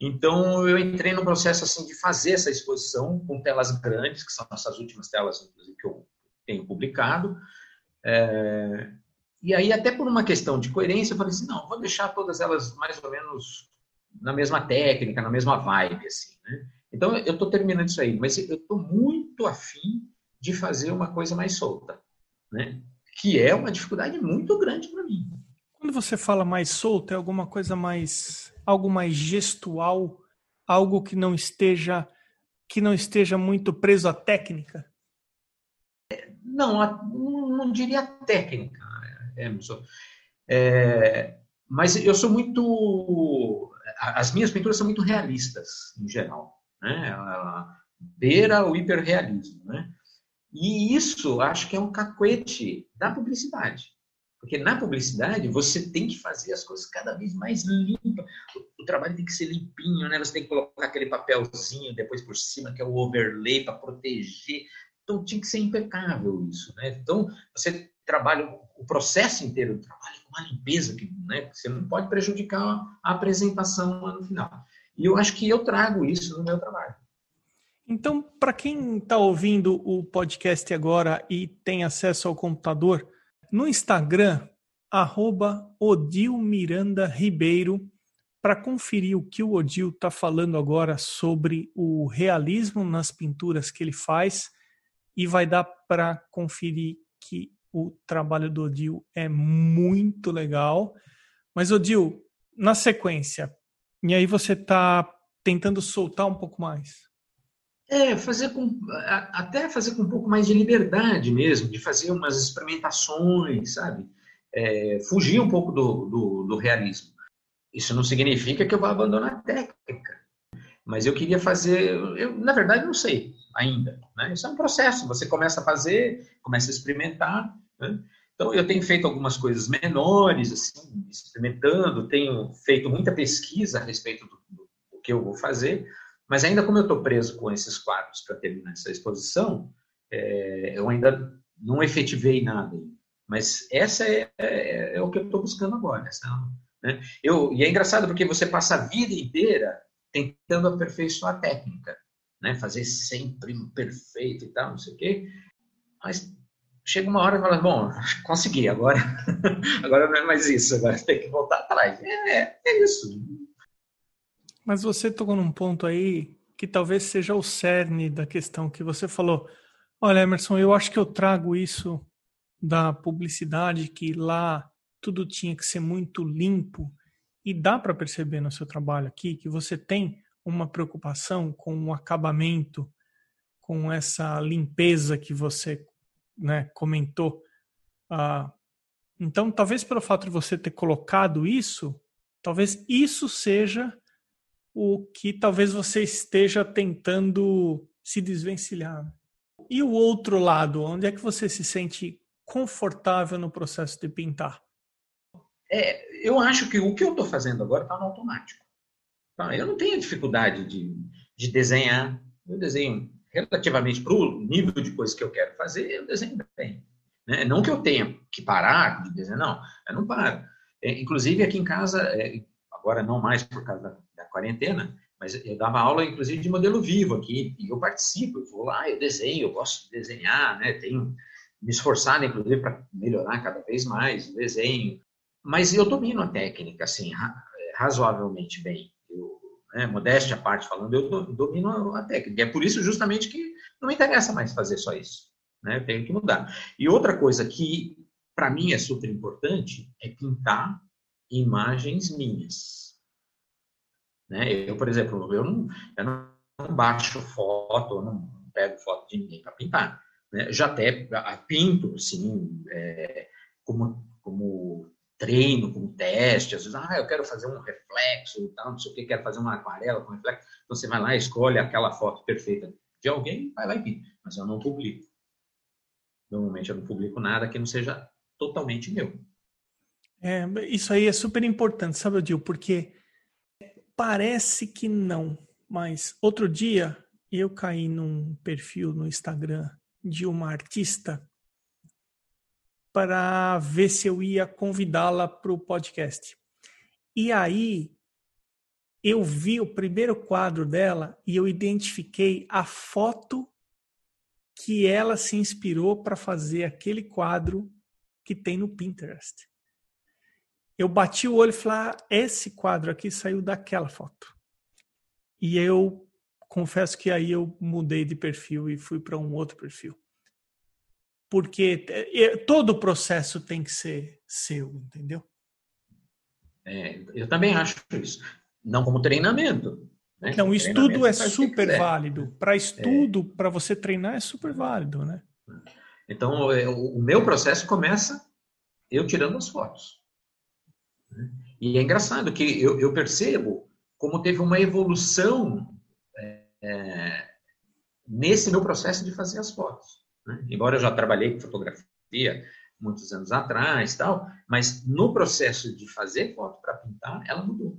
Então, eu entrei no processo assim de fazer essa exposição com telas grandes, que são essas últimas telas que eu tenho publicado. É... E aí, até por uma questão de coerência, eu falei assim, não, vou deixar todas elas mais ou menos na mesma técnica, na mesma vibe, assim, né? Então, eu estou terminando isso aí, mas eu estou muito afim de fazer uma coisa mais solta, né? Que é uma dificuldade muito grande para mim. Quando você fala mais solto, é alguma coisa mais algo mais gestual, algo que não esteja que não esteja muito preso à técnica? Não, não diria técnica, Emerson. É, mas eu sou muito. As minhas pinturas são muito realistas, em geral. Né? Ela beira o hiperrealismo. Né? E isso acho que é um cacuete da publicidade. Porque na publicidade você tem que fazer as coisas cada vez mais limpas. O, trabalho tem que ser limpinho, né? Você tem que colocar aquele papelzinho depois por cima, que é o overlay para proteger. Então tinha que ser impecável isso, né? Então você trabalha o processo inteiro do trabalho uma limpeza que, né? Você não pode prejudicar a apresentação lá no final. E eu acho que eu trago isso no meu trabalho. Então, para quem está ouvindo o podcast agora e tem acesso ao computador, no Instagram, arroba Odil Miranda Ribeiro, para conferir o que o Odil está falando agora sobre o realismo nas pinturas que ele faz e vai dar para conferir que o trabalho do Odil é muito legal. Mas, Odil, na sequência, e aí você está tentando soltar um pouco mais. É, fazer com, até fazer com um pouco mais de liberdade mesmo, de fazer umas experimentações, sabe? É, fugir um pouco do, do, do, realismo. Isso não significa que eu vá abandonar a técnica, mas eu queria fazer, eu na verdade não sei ainda, né? Isso é um processo, você começa a fazer, começa a experimentar, né? Então eu tenho feito algumas coisas menores, assim, experimentando, tenho feito muita pesquisa a respeito do, do que eu vou fazer, mas ainda como eu estou preso com esses quadros para terminar essa exposição, é, eu ainda não efetivei nada. Mas essa é, é, é o que eu estou buscando agora. Essa, né? eu, e é engraçado porque você passa a vida inteira tentando aperfeiçoar a técnica, né? fazer sempre perfeito e tal, não sei o quê. Mas chega uma hora e fala, bom, consegui, agora, agora não é mais isso, agora tem que voltar atrás. É, é isso. Mas você tocou num ponto aí que talvez seja o cerne da questão que você falou. Olha, Emerson, eu acho que eu trago isso da publicidade, que lá tudo tinha que ser muito limpo. E dá para perceber no seu trabalho aqui que você tem uma preocupação com o acabamento, com essa limpeza que você né, comentou. Ah, então, talvez pelo fato de você ter colocado isso, talvez isso seja o que talvez você esteja tentando se desvencilhar. E o outro lado, onde é que você se sente confortável no processo de pintar? É, eu acho que o que eu estou fazendo agora está no automático. Tá? Eu não tenho dificuldade de, de desenhar. Eu desenho relativamente para o nível de coisa que eu quero fazer, eu desenho bem. Né? Não que eu tenha que parar de desenhar, não. Eu não paro. É, inclusive, aqui em casa, é, agora não mais por causa da, da, quarentena, mas eu dava aula, inclusive, de modelo vivo aqui, e eu participo, eu vou lá, eu desenho, eu gosto de desenhar, né? Tenho me esforçado, inclusive, para melhorar cada vez mais o desenho. Mas eu domino a técnica, assim, razoavelmente bem. Né, modéstia à parte falando, eu domino a técnica. É por isso, justamente, que não me interessa mais fazer só isso. Né? Eu tenho que mudar. E outra coisa que, para mim, é super importante é pintar imagens minhas. Né? Eu, por exemplo, eu não, eu não baixo foto, eu não pego foto de ninguém para pintar. Né? Já até pinto, assim, é, como, como treino, como teste. Às vezes, ah, eu quero fazer um reflexo, tal, não sei o que, quero fazer uma aquarela com reflexo. Então, você vai lá, escolhe aquela foto perfeita de alguém, vai lá e pinta. Mas eu não publico. Normalmente eu não publico nada que não seja totalmente meu. É, isso aí é super importante, sabe, Odil? Porque parece que não, mas outro dia eu caí num perfil no Instagram de uma artista para ver se eu ia convidá-la para o podcast. E aí eu vi o primeiro quadro dela e eu identifiquei a foto que ela se inspirou para fazer aquele quadro que tem no Pinterest. Eu bati o olho e falei: ah, esse quadro aqui saiu daquela foto. E eu confesso que aí eu mudei de perfil e fui para um outro perfil. Porque é, todo o processo tem que ser seu, entendeu? É, eu também acho isso. Não como treinamento. Né? Não, o estudo é super válido. Para estudo, é. para você treinar, é super válido, né? Então, é, o meu processo começa eu tirando as fotos. E é engraçado que eu, eu percebo como teve uma evolução é, é, nesse meu processo de fazer as fotos. Né? Embora eu já trabalhei com fotografia muitos anos atrás, tal, mas no processo de fazer foto para pintar, ela mudou.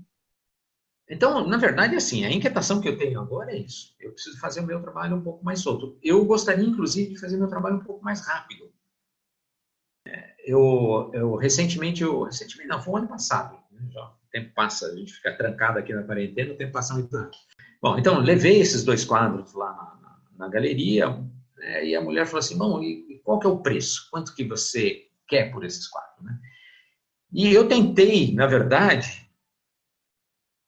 Então, na verdade, assim, a inquietação que eu tenho agora é isso. Eu preciso fazer o meu trabalho um pouco mais solto. Eu gostaria, inclusive, de fazer meu trabalho um pouco mais rápido. É, eu, eu recentemente, eu, recentemente, não, foi o ano passado. Né, já, o tempo passa, a gente fica trancado aqui na quarentena, o tempo passa muito rápido. Bom, então, levei esses dois quadros lá na, na, na galeria, né, e a mulher falou assim, bom, e qual que é o preço? Quanto que você quer por esses quadros? Né? E eu tentei, na verdade,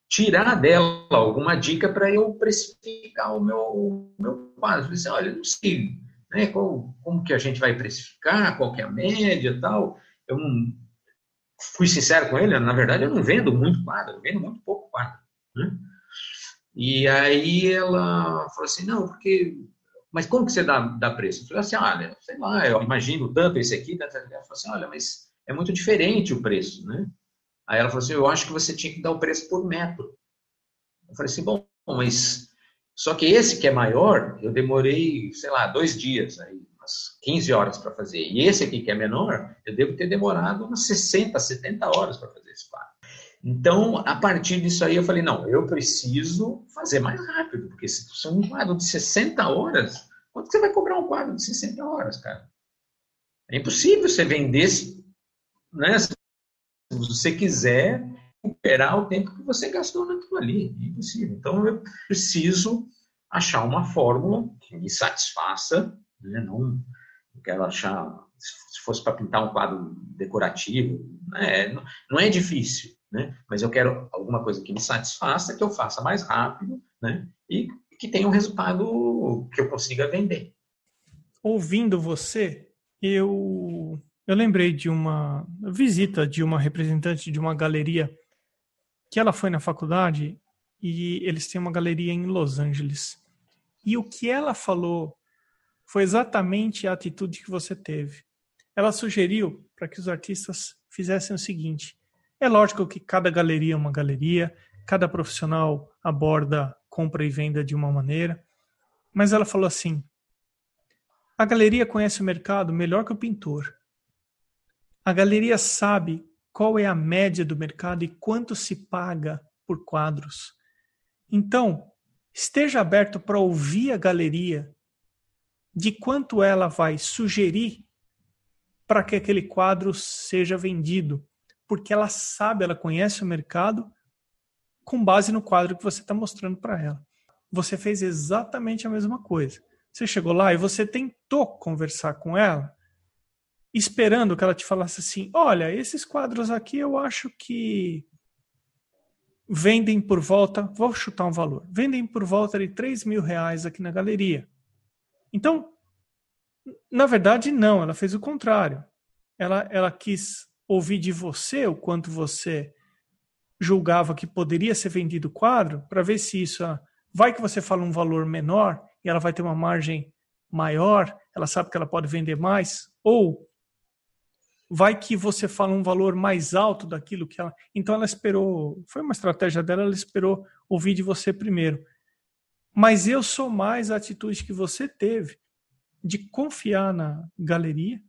tirar dela alguma dica para eu precificar o meu, meu quadro. Eu assim, olha, não sei né, qual, como que a gente vai precificar, qual que é a média e tal. Eu não fui sincero com ele, na verdade eu não vendo muito quadro, eu vendo muito pouco quadro. Né? E aí ela falou assim, não, porque... Mas como que você dá, dá preço? Eu falei assim, olha, sei lá, eu imagino tanto esse aqui. Ela falou assim, olha, mas é muito diferente o preço, né? Aí ela falou assim: Eu acho que você tinha que dar o preço por metro. Eu falei assim: Bom, mas. Só que esse que é maior, eu demorei, sei lá, dois dias, aí, umas 15 horas para fazer. E esse aqui que é menor, eu devo ter demorado umas 60, 70 horas para fazer esse quadro. Então, a partir disso aí, eu falei: Não, eu preciso fazer mais rápido, porque se for um quadro de 60 horas, quanto você vai cobrar um quadro de 60 horas, cara? É impossível você vender né, se você quiser recuperar o tempo que você gastou naquilo ali. É impossível. Então, eu preciso achar uma fórmula que me satisfaça, né? não quero achar, se fosse para pintar um quadro decorativo, né? não, não é difícil, né? mas eu quero alguma coisa que me satisfaça, que eu faça mais rápido né? e que tenha um resultado que eu consiga vender. Ouvindo você, eu eu lembrei de uma visita de uma representante de uma galeria que ela foi na faculdade e eles têm uma galeria em Los Angeles. E o que ela falou foi exatamente a atitude que você teve. Ela sugeriu para que os artistas fizessem o seguinte: é lógico que cada galeria é uma galeria, cada profissional aborda compra e venda de uma maneira, mas ela falou assim: a galeria conhece o mercado melhor que o pintor. A galeria sabe qual é a média do mercado e quanto se paga por quadros. Então, esteja aberto para ouvir a galeria de quanto ela vai sugerir para que aquele quadro seja vendido, porque ela sabe, ela conhece o mercado com base no quadro que você está mostrando para ela. Você fez exatamente a mesma coisa. Você chegou lá e você tentou conversar com ela esperando que ela te falasse assim: olha, esses quadros aqui eu acho que vendem por volta, vou chutar um valor, vendem por volta de 3 mil reais aqui na galeria. Então, na verdade, não, ela fez o contrário. Ela, ela quis ouvir de você o quanto você julgava que poderia ser vendido o quadro, para ver se isso. Vai que você fala um valor menor e ela vai ter uma margem maior, ela sabe que ela pode vender mais, ou vai que você fala um valor mais alto daquilo que ela. Então ela esperou, foi uma estratégia dela, ela esperou ouvir de você primeiro. Mas eu sou mais a atitude que você teve de confiar na galeria,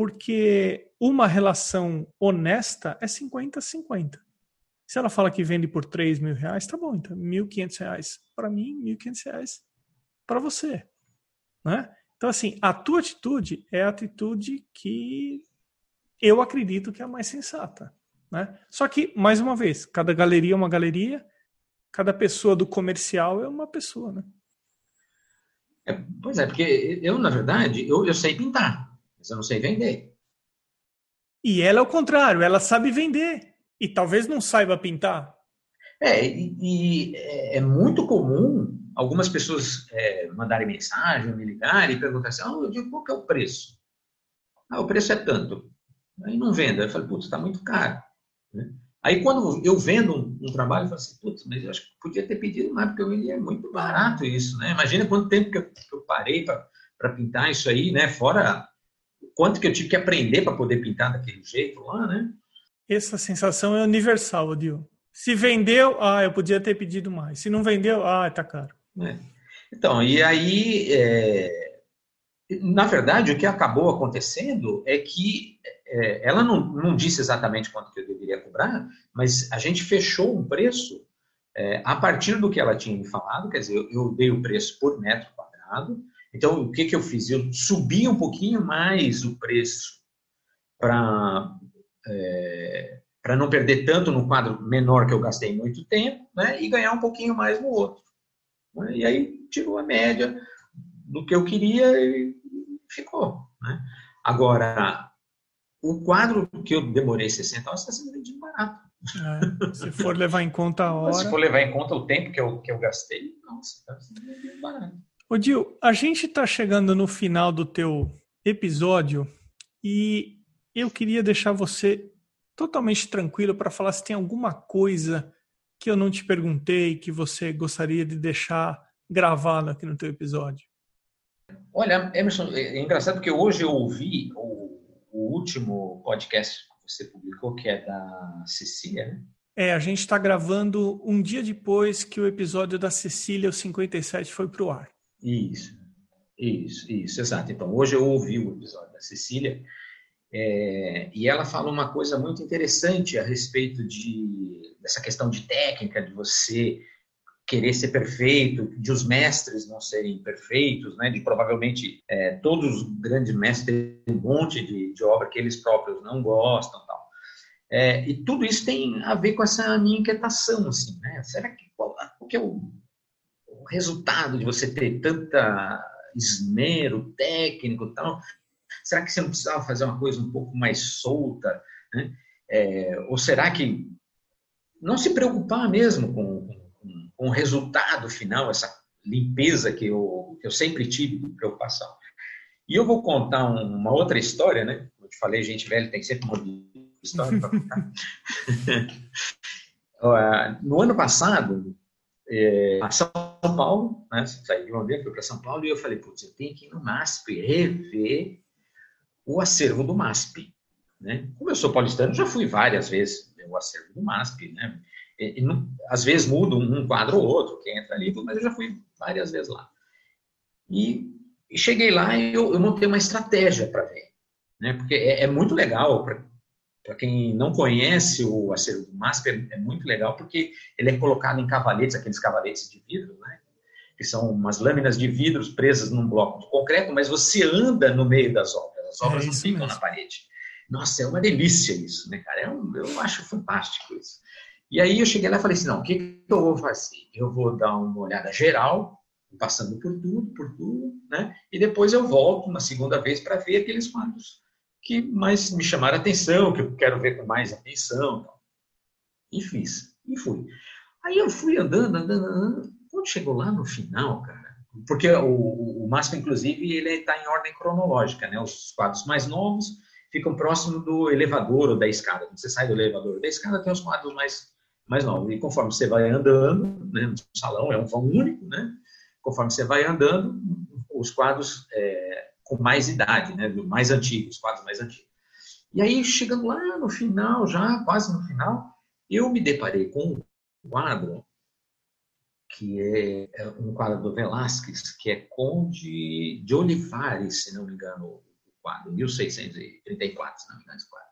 porque uma relação honesta é 50-50. Se ela fala que vende por 3 mil reais, tá bom, então 1.500 reais para mim, 1.500 reais para você. Né? Então, assim, a tua atitude é a atitude que eu acredito que é a mais sensata. Né? Só que, mais uma vez, cada galeria é uma galeria, cada pessoa do comercial é uma pessoa. Né? É, pois é, porque eu, na verdade, eu, eu sei pintar, mas eu não sei vender. E ela é o contrário, ela sabe vender e talvez não saiba pintar. É, e, e é, é muito comum algumas pessoas é, mandarem mensagem, me ligarem e perguntarem assim, oh, eu digo, qual que é o preço? Ah, o preço é tanto. Aí não vendo. Aí eu falei, putz, está muito caro. Né? Aí quando eu vendo um, um trabalho, eu falo assim, putz, mas eu acho que podia ter pedido mais, porque eu vendi é muito barato isso, né? Imagina quanto tempo que eu, que eu parei para pintar isso aí, né? Fora quanto que eu tive que aprender para poder pintar daquele jeito lá, né? Essa sensação é universal, Odil. Se vendeu, ah, eu podia ter pedido mais. Se não vendeu, ah, tá caro. É. Então, e aí, é... na verdade, o que acabou acontecendo é que é, ela não, não, disse exatamente quanto que eu deveria cobrar, mas a gente fechou um preço é, a partir do que ela tinha me falado, quer dizer, eu, eu dei o preço por metro quadrado, então o que, que eu fiz? Eu subi um pouquinho mais o preço para é, para não perder tanto no quadro menor que eu gastei muito tempo, né, e ganhar um pouquinho mais no outro. Né, e aí tirou a média do que eu queria e ficou. Né. Agora, o quadro que eu demorei 60 horas está sendo vendido barato. É, se for levar em conta a hora. se for levar em conta o tempo que eu, que eu gastei, nossa, está sendo vendido barato. Ô Dil, a gente está chegando no final do teu episódio e eu queria deixar você totalmente tranquilo para falar se tem alguma coisa que eu não te perguntei que você gostaria de deixar gravado aqui no teu episódio. Olha, Emerson, é engraçado porque hoje eu ouvi o, o último podcast que você publicou, que é da Cecília, né? É, a gente está gravando um dia depois que o episódio da Cecília, o 57, foi para o ar. Isso, isso, isso, exato. Então, hoje eu ouvi o episódio da Cecília é, e ela fala uma coisa muito interessante a respeito de, dessa questão de técnica, de você querer ser perfeito, de os mestres não serem perfeitos, né? de provavelmente é, todos os grandes mestres têm um monte de, de obra que eles próprios não gostam tal. É, e tudo isso tem a ver com essa minha inquietação, assim, né? Será que qual, qual que é o resultado de você ter tanta esmero técnico tal? Será que você não precisava fazer uma coisa um pouco mais solta? Né? É, ou será que não se preocupar mesmo com, com, com, o resultado final, essa limpeza que eu, que eu sempre tive de preocupação? E eu vou contar uma outra história, né? Eu te falei, gente velha tem sempre uma história para contar. no ano passado, é, a São Paulo, né? Saí de Londrina, fui para São Paulo e eu falei, putz, eu tenho que ir no MASP rever o acervo do MASP. Né? Como eu sou paulistano, já fui várias vezes o acervo do MASP. Né? E, e, não, às vezes muda um quadro ou outro que entra ali, mas eu já fui várias vezes lá. E, e cheguei lá e eu, eu montei uma estratégia para ver. Né? Porque é, é muito legal, para quem não conhece o acervo do MASP, é, é, muito legal porque ele é colocado em cavaletes, aqueles cavaletes de vidro, né? que são umas lâminas de vidros presas num bloco de concreto, mas você anda no meio das obras. As obras é não ficam mesmo. na parede. Nossa, é uma delícia isso, né, cara? É um, eu acho fantástico isso. E aí eu cheguei lá e falei assim, não, o que, que eu vou fazer? Eu vou dar uma olhada geral, passando por tudo, por tudo, né? E depois eu volto uma segunda vez para ver aqueles quadros que mais me chamaram a atenção, que eu quero ver com mais atenção. E fiz, e fui. Aí eu fui andando, andando, andando. Quando chegou lá no final, cara, porque o, o MASP, inclusive, ele está em ordem cronológica, né? Os quadros mais novos ficam próximo do elevador ou da escada. Quando você sai do elevador ou da escada, tem os quadros mais, mais novos. E conforme você vai andando, né, no salão é um vão único, né? Conforme você vai andando, os quadros é, com mais idade, né, mais antigos, quadros mais antigos. E aí, chegando lá no final, já quase no final, eu me deparei com um quadro que é, é um quadro do Velázquez, que é Conde de Olivares, se não me engano, o quadro, 1634, se não me engano, esse quadro.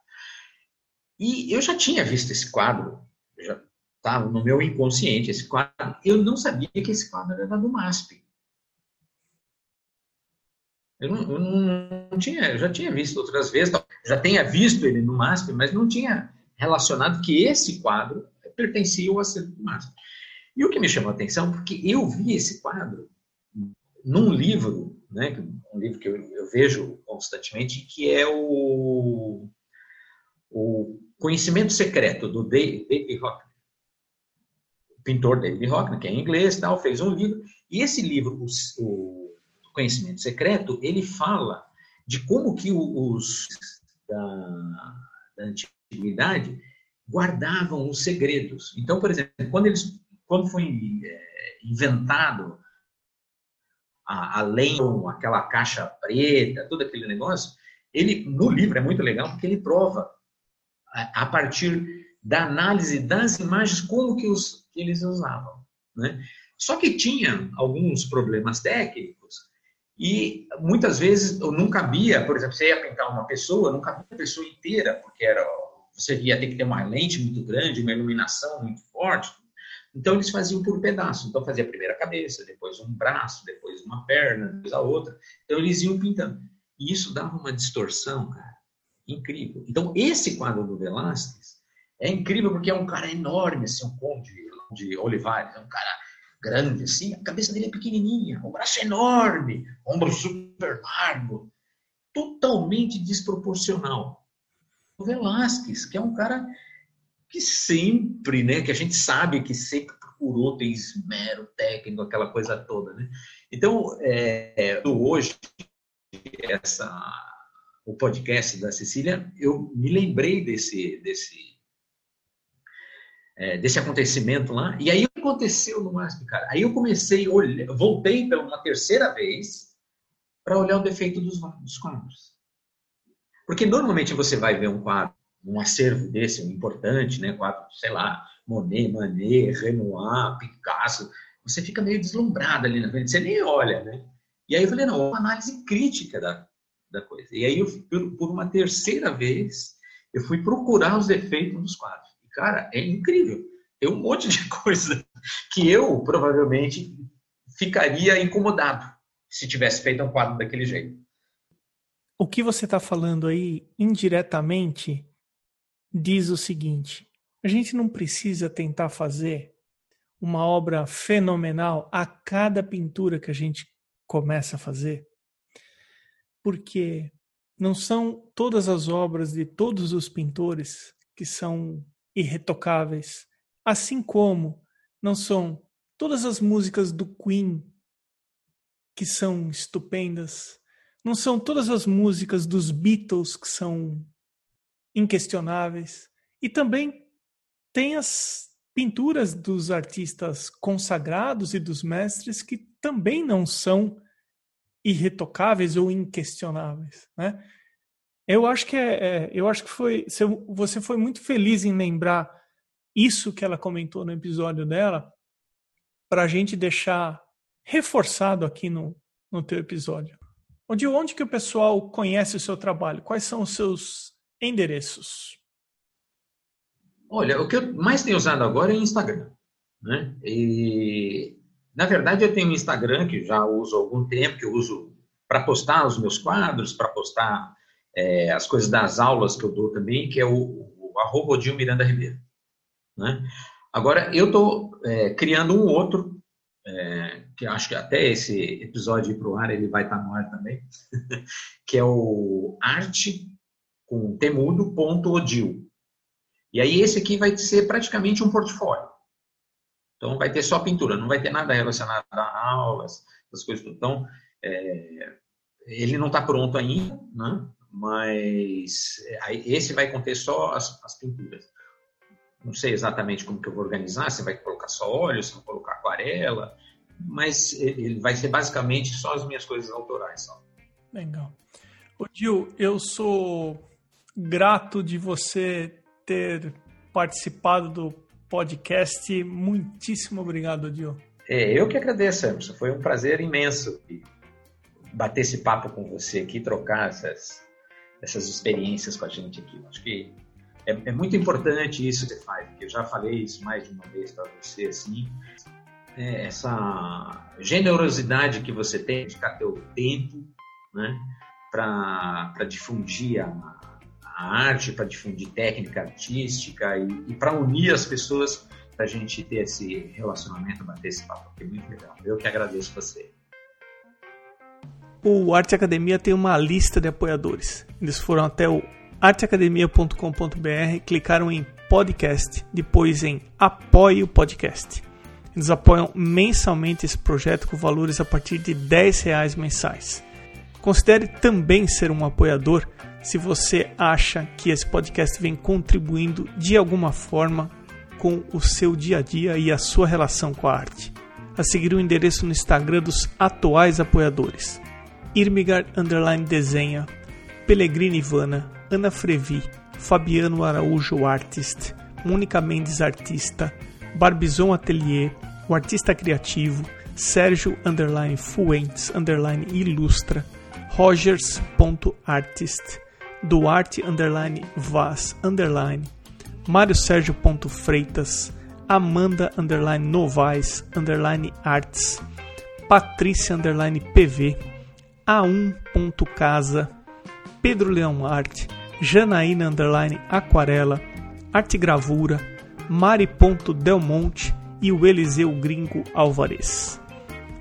E eu já tinha visto esse quadro, já estava no meu inconsciente esse quadro, eu não sabia que esse quadro era do MASP. Eu não, eu não tinha, eu já tinha visto outras vezes, já tinha visto ele no MASP, mas não tinha relacionado que esse quadro pertencia ao acervo do MASP. E o que me chamou a atenção, porque eu vi esse quadro num livro, né, um livro que eu, eu vejo constantemente, que é o, o Conhecimento Secreto, do David Hockney. O pintor David Hockney, que é inglês, tal, fez um livro, e esse livro, o, o Conhecimento Secreto, ele fala de como que os da, da antiguidade guardavam os segredos. Então, por exemplo, quando eles quando foi é, inventado a, a lenha, aquela caixa preta, todo aquele negócio, ele no livro é muito legal porque ele prova a, a partir da análise das imagens como que, os, que eles usavam, né? Só que tinha alguns problemas técnicos e muitas vezes não cabia, por exemplo, você ia pintar uma pessoa, não cabia a pessoa inteira, porque era você ia ter que ter uma lente muito grande, uma iluminação muito forte, então eles faziam por pedaço. Então fazia a primeira cabeça, depois um braço, depois uma perna, depois a outra. Então eles iam pintando. E isso dava uma distorção, cara, incrível. Então esse quadro do Velázquez é incrível porque é um cara enorme, assim, um conde de Olivares, é um cara grande, assim, a cabeça dele é pequenininha, o braço é enorme, ombro super largo, totalmente desproporcional. O Velázquez, que é um cara que sempre, né, que a gente sabe que sempre procurou ter esmero técnico, aquela coisa toda, né? Então, é, hoje, essa, o podcast da Cecília, eu me lembrei desse, desse, é, desse acontecimento lá, e aí aconteceu no máximo, cara. Aí eu comecei a olhar, voltei pela uma terceira vez para olhar o defeito dos, dos quadros. Porque normalmente você vai ver um quadro um acervo desse, um importante, né? Quadro, sei lá, Monet, Manet, Renoir, Picasso, você fica meio deslumbrado ali na frente, você nem olha, né? E aí eu falei, não, uma análise crítica da, da coisa. E aí, eu, por uma terceira vez, eu fui procurar os defeitos dos quadros. Cara, é incrível. Tem um monte de coisa que eu, provavelmente, ficaria incomodado se tivesse feito um quadro daquele jeito. O que você está falando aí, indiretamente, diz o seguinte: a gente não precisa tentar fazer uma obra fenomenal a cada pintura que a gente começa a fazer, porque não são todas as obras de todos os pintores que são irretocáveis, assim como não são todas as músicas do Queen que são estupendas, não são todas as músicas dos Beatles que são inquestionáveis. E também tem as pinturas dos artistas consagrados e dos mestres que também não são irretocáveis ou inquestionáveis, né? Eu acho que é, é, eu acho que foi você foi muito feliz em lembrar isso que ela comentou no episódio dela para a gente deixar reforçado aqui no, no teu episódio. Onde onde que o pessoal conhece o seu trabalho? Quais são os seus endereços? Olha, o que eu mais tenho usado agora é o Instagram. Né? E, na verdade, eu tenho um Instagram que já uso há algum tempo, que eu uso para postar os meus quadros, para postar é, as coisas das aulas que eu dou também, que é o, o arroba Odil Miranda Ribeiro. Né? Agora, eu estou é, criando um outro, é, que acho que até esse episódio ir para o ar, ele vai estar tá no ar também, que é o Arte com temudo.odil. E aí esse aqui vai ser praticamente um portfólio. Então vai ter só pintura, não vai ter nada relacionado a aulas, essas coisas. Então é, ele não está pronto ainda, né? Mas é, esse vai conter só as, as, pinturas. Não sei exatamente como que eu vou organizar, se vai colocar só óleo, se vai colocar aquarela, mas ele vai ser basicamente só as minhas coisas autorais. Só. Legal. Ô Gil, eu sou grato de você ter participado do podcast. Muitíssimo obrigado, Gil. É, eu que agradeço, Emerson. Foi um prazer imenso bater esse papo com você aqui, trocar essas, essas experiências com a gente aqui. Acho que é, é muito importante isso que você faz, porque eu já falei isso mais de uma vez para você, assim, é, essa generosidade que você tem de ficar teu tempo, né, para difundir a, a arte, para difundir técnica artística e, e para unir as pessoas para a gente ter esse relacionamento, bater esse papo aqui, muito legal. Eu que agradeço você. O Arte Academia tem uma lista de apoiadores. Eles foram até o arteacademia.com.br, clicaram em podcast, depois em apoie o podcast. Eles apoiam mensalmente esse projeto com valores a partir de 10 reais mensais. Considere também ser um apoiador se você acha que esse podcast vem contribuindo de alguma forma com o seu dia a dia e a sua relação com a arte. A seguir o endereço no Instagram dos atuais apoiadores. Irmigar Underline Desenha, Pellegrini Ivana, Ana Frevi, Fabiano Araújo Artist, Mônica Mendes Artista, Barbizon Atelier, o Artista Criativo, Sérgio Underline Fuentes Underline Ilustra, Rogers.artist, Duarte Underline Vaz Underline, Mário Sérgio Freitas, Amanda Underline Novaes Underline Arts, Patrícia Underline PV, A1.casa, Pedro Leão Arte, Janaína Underline Aquarela, Arte Gravura, Mari.delmonte e o Eliseu Gringo Alvarez.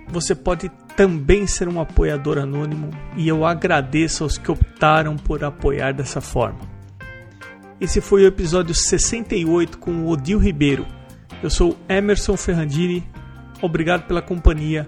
Você pode também ser um apoiador anônimo e eu agradeço aos que optaram por apoiar dessa forma. Esse foi o episódio 68 com o Odil Ribeiro. Eu sou Emerson Ferrandini, obrigado pela companhia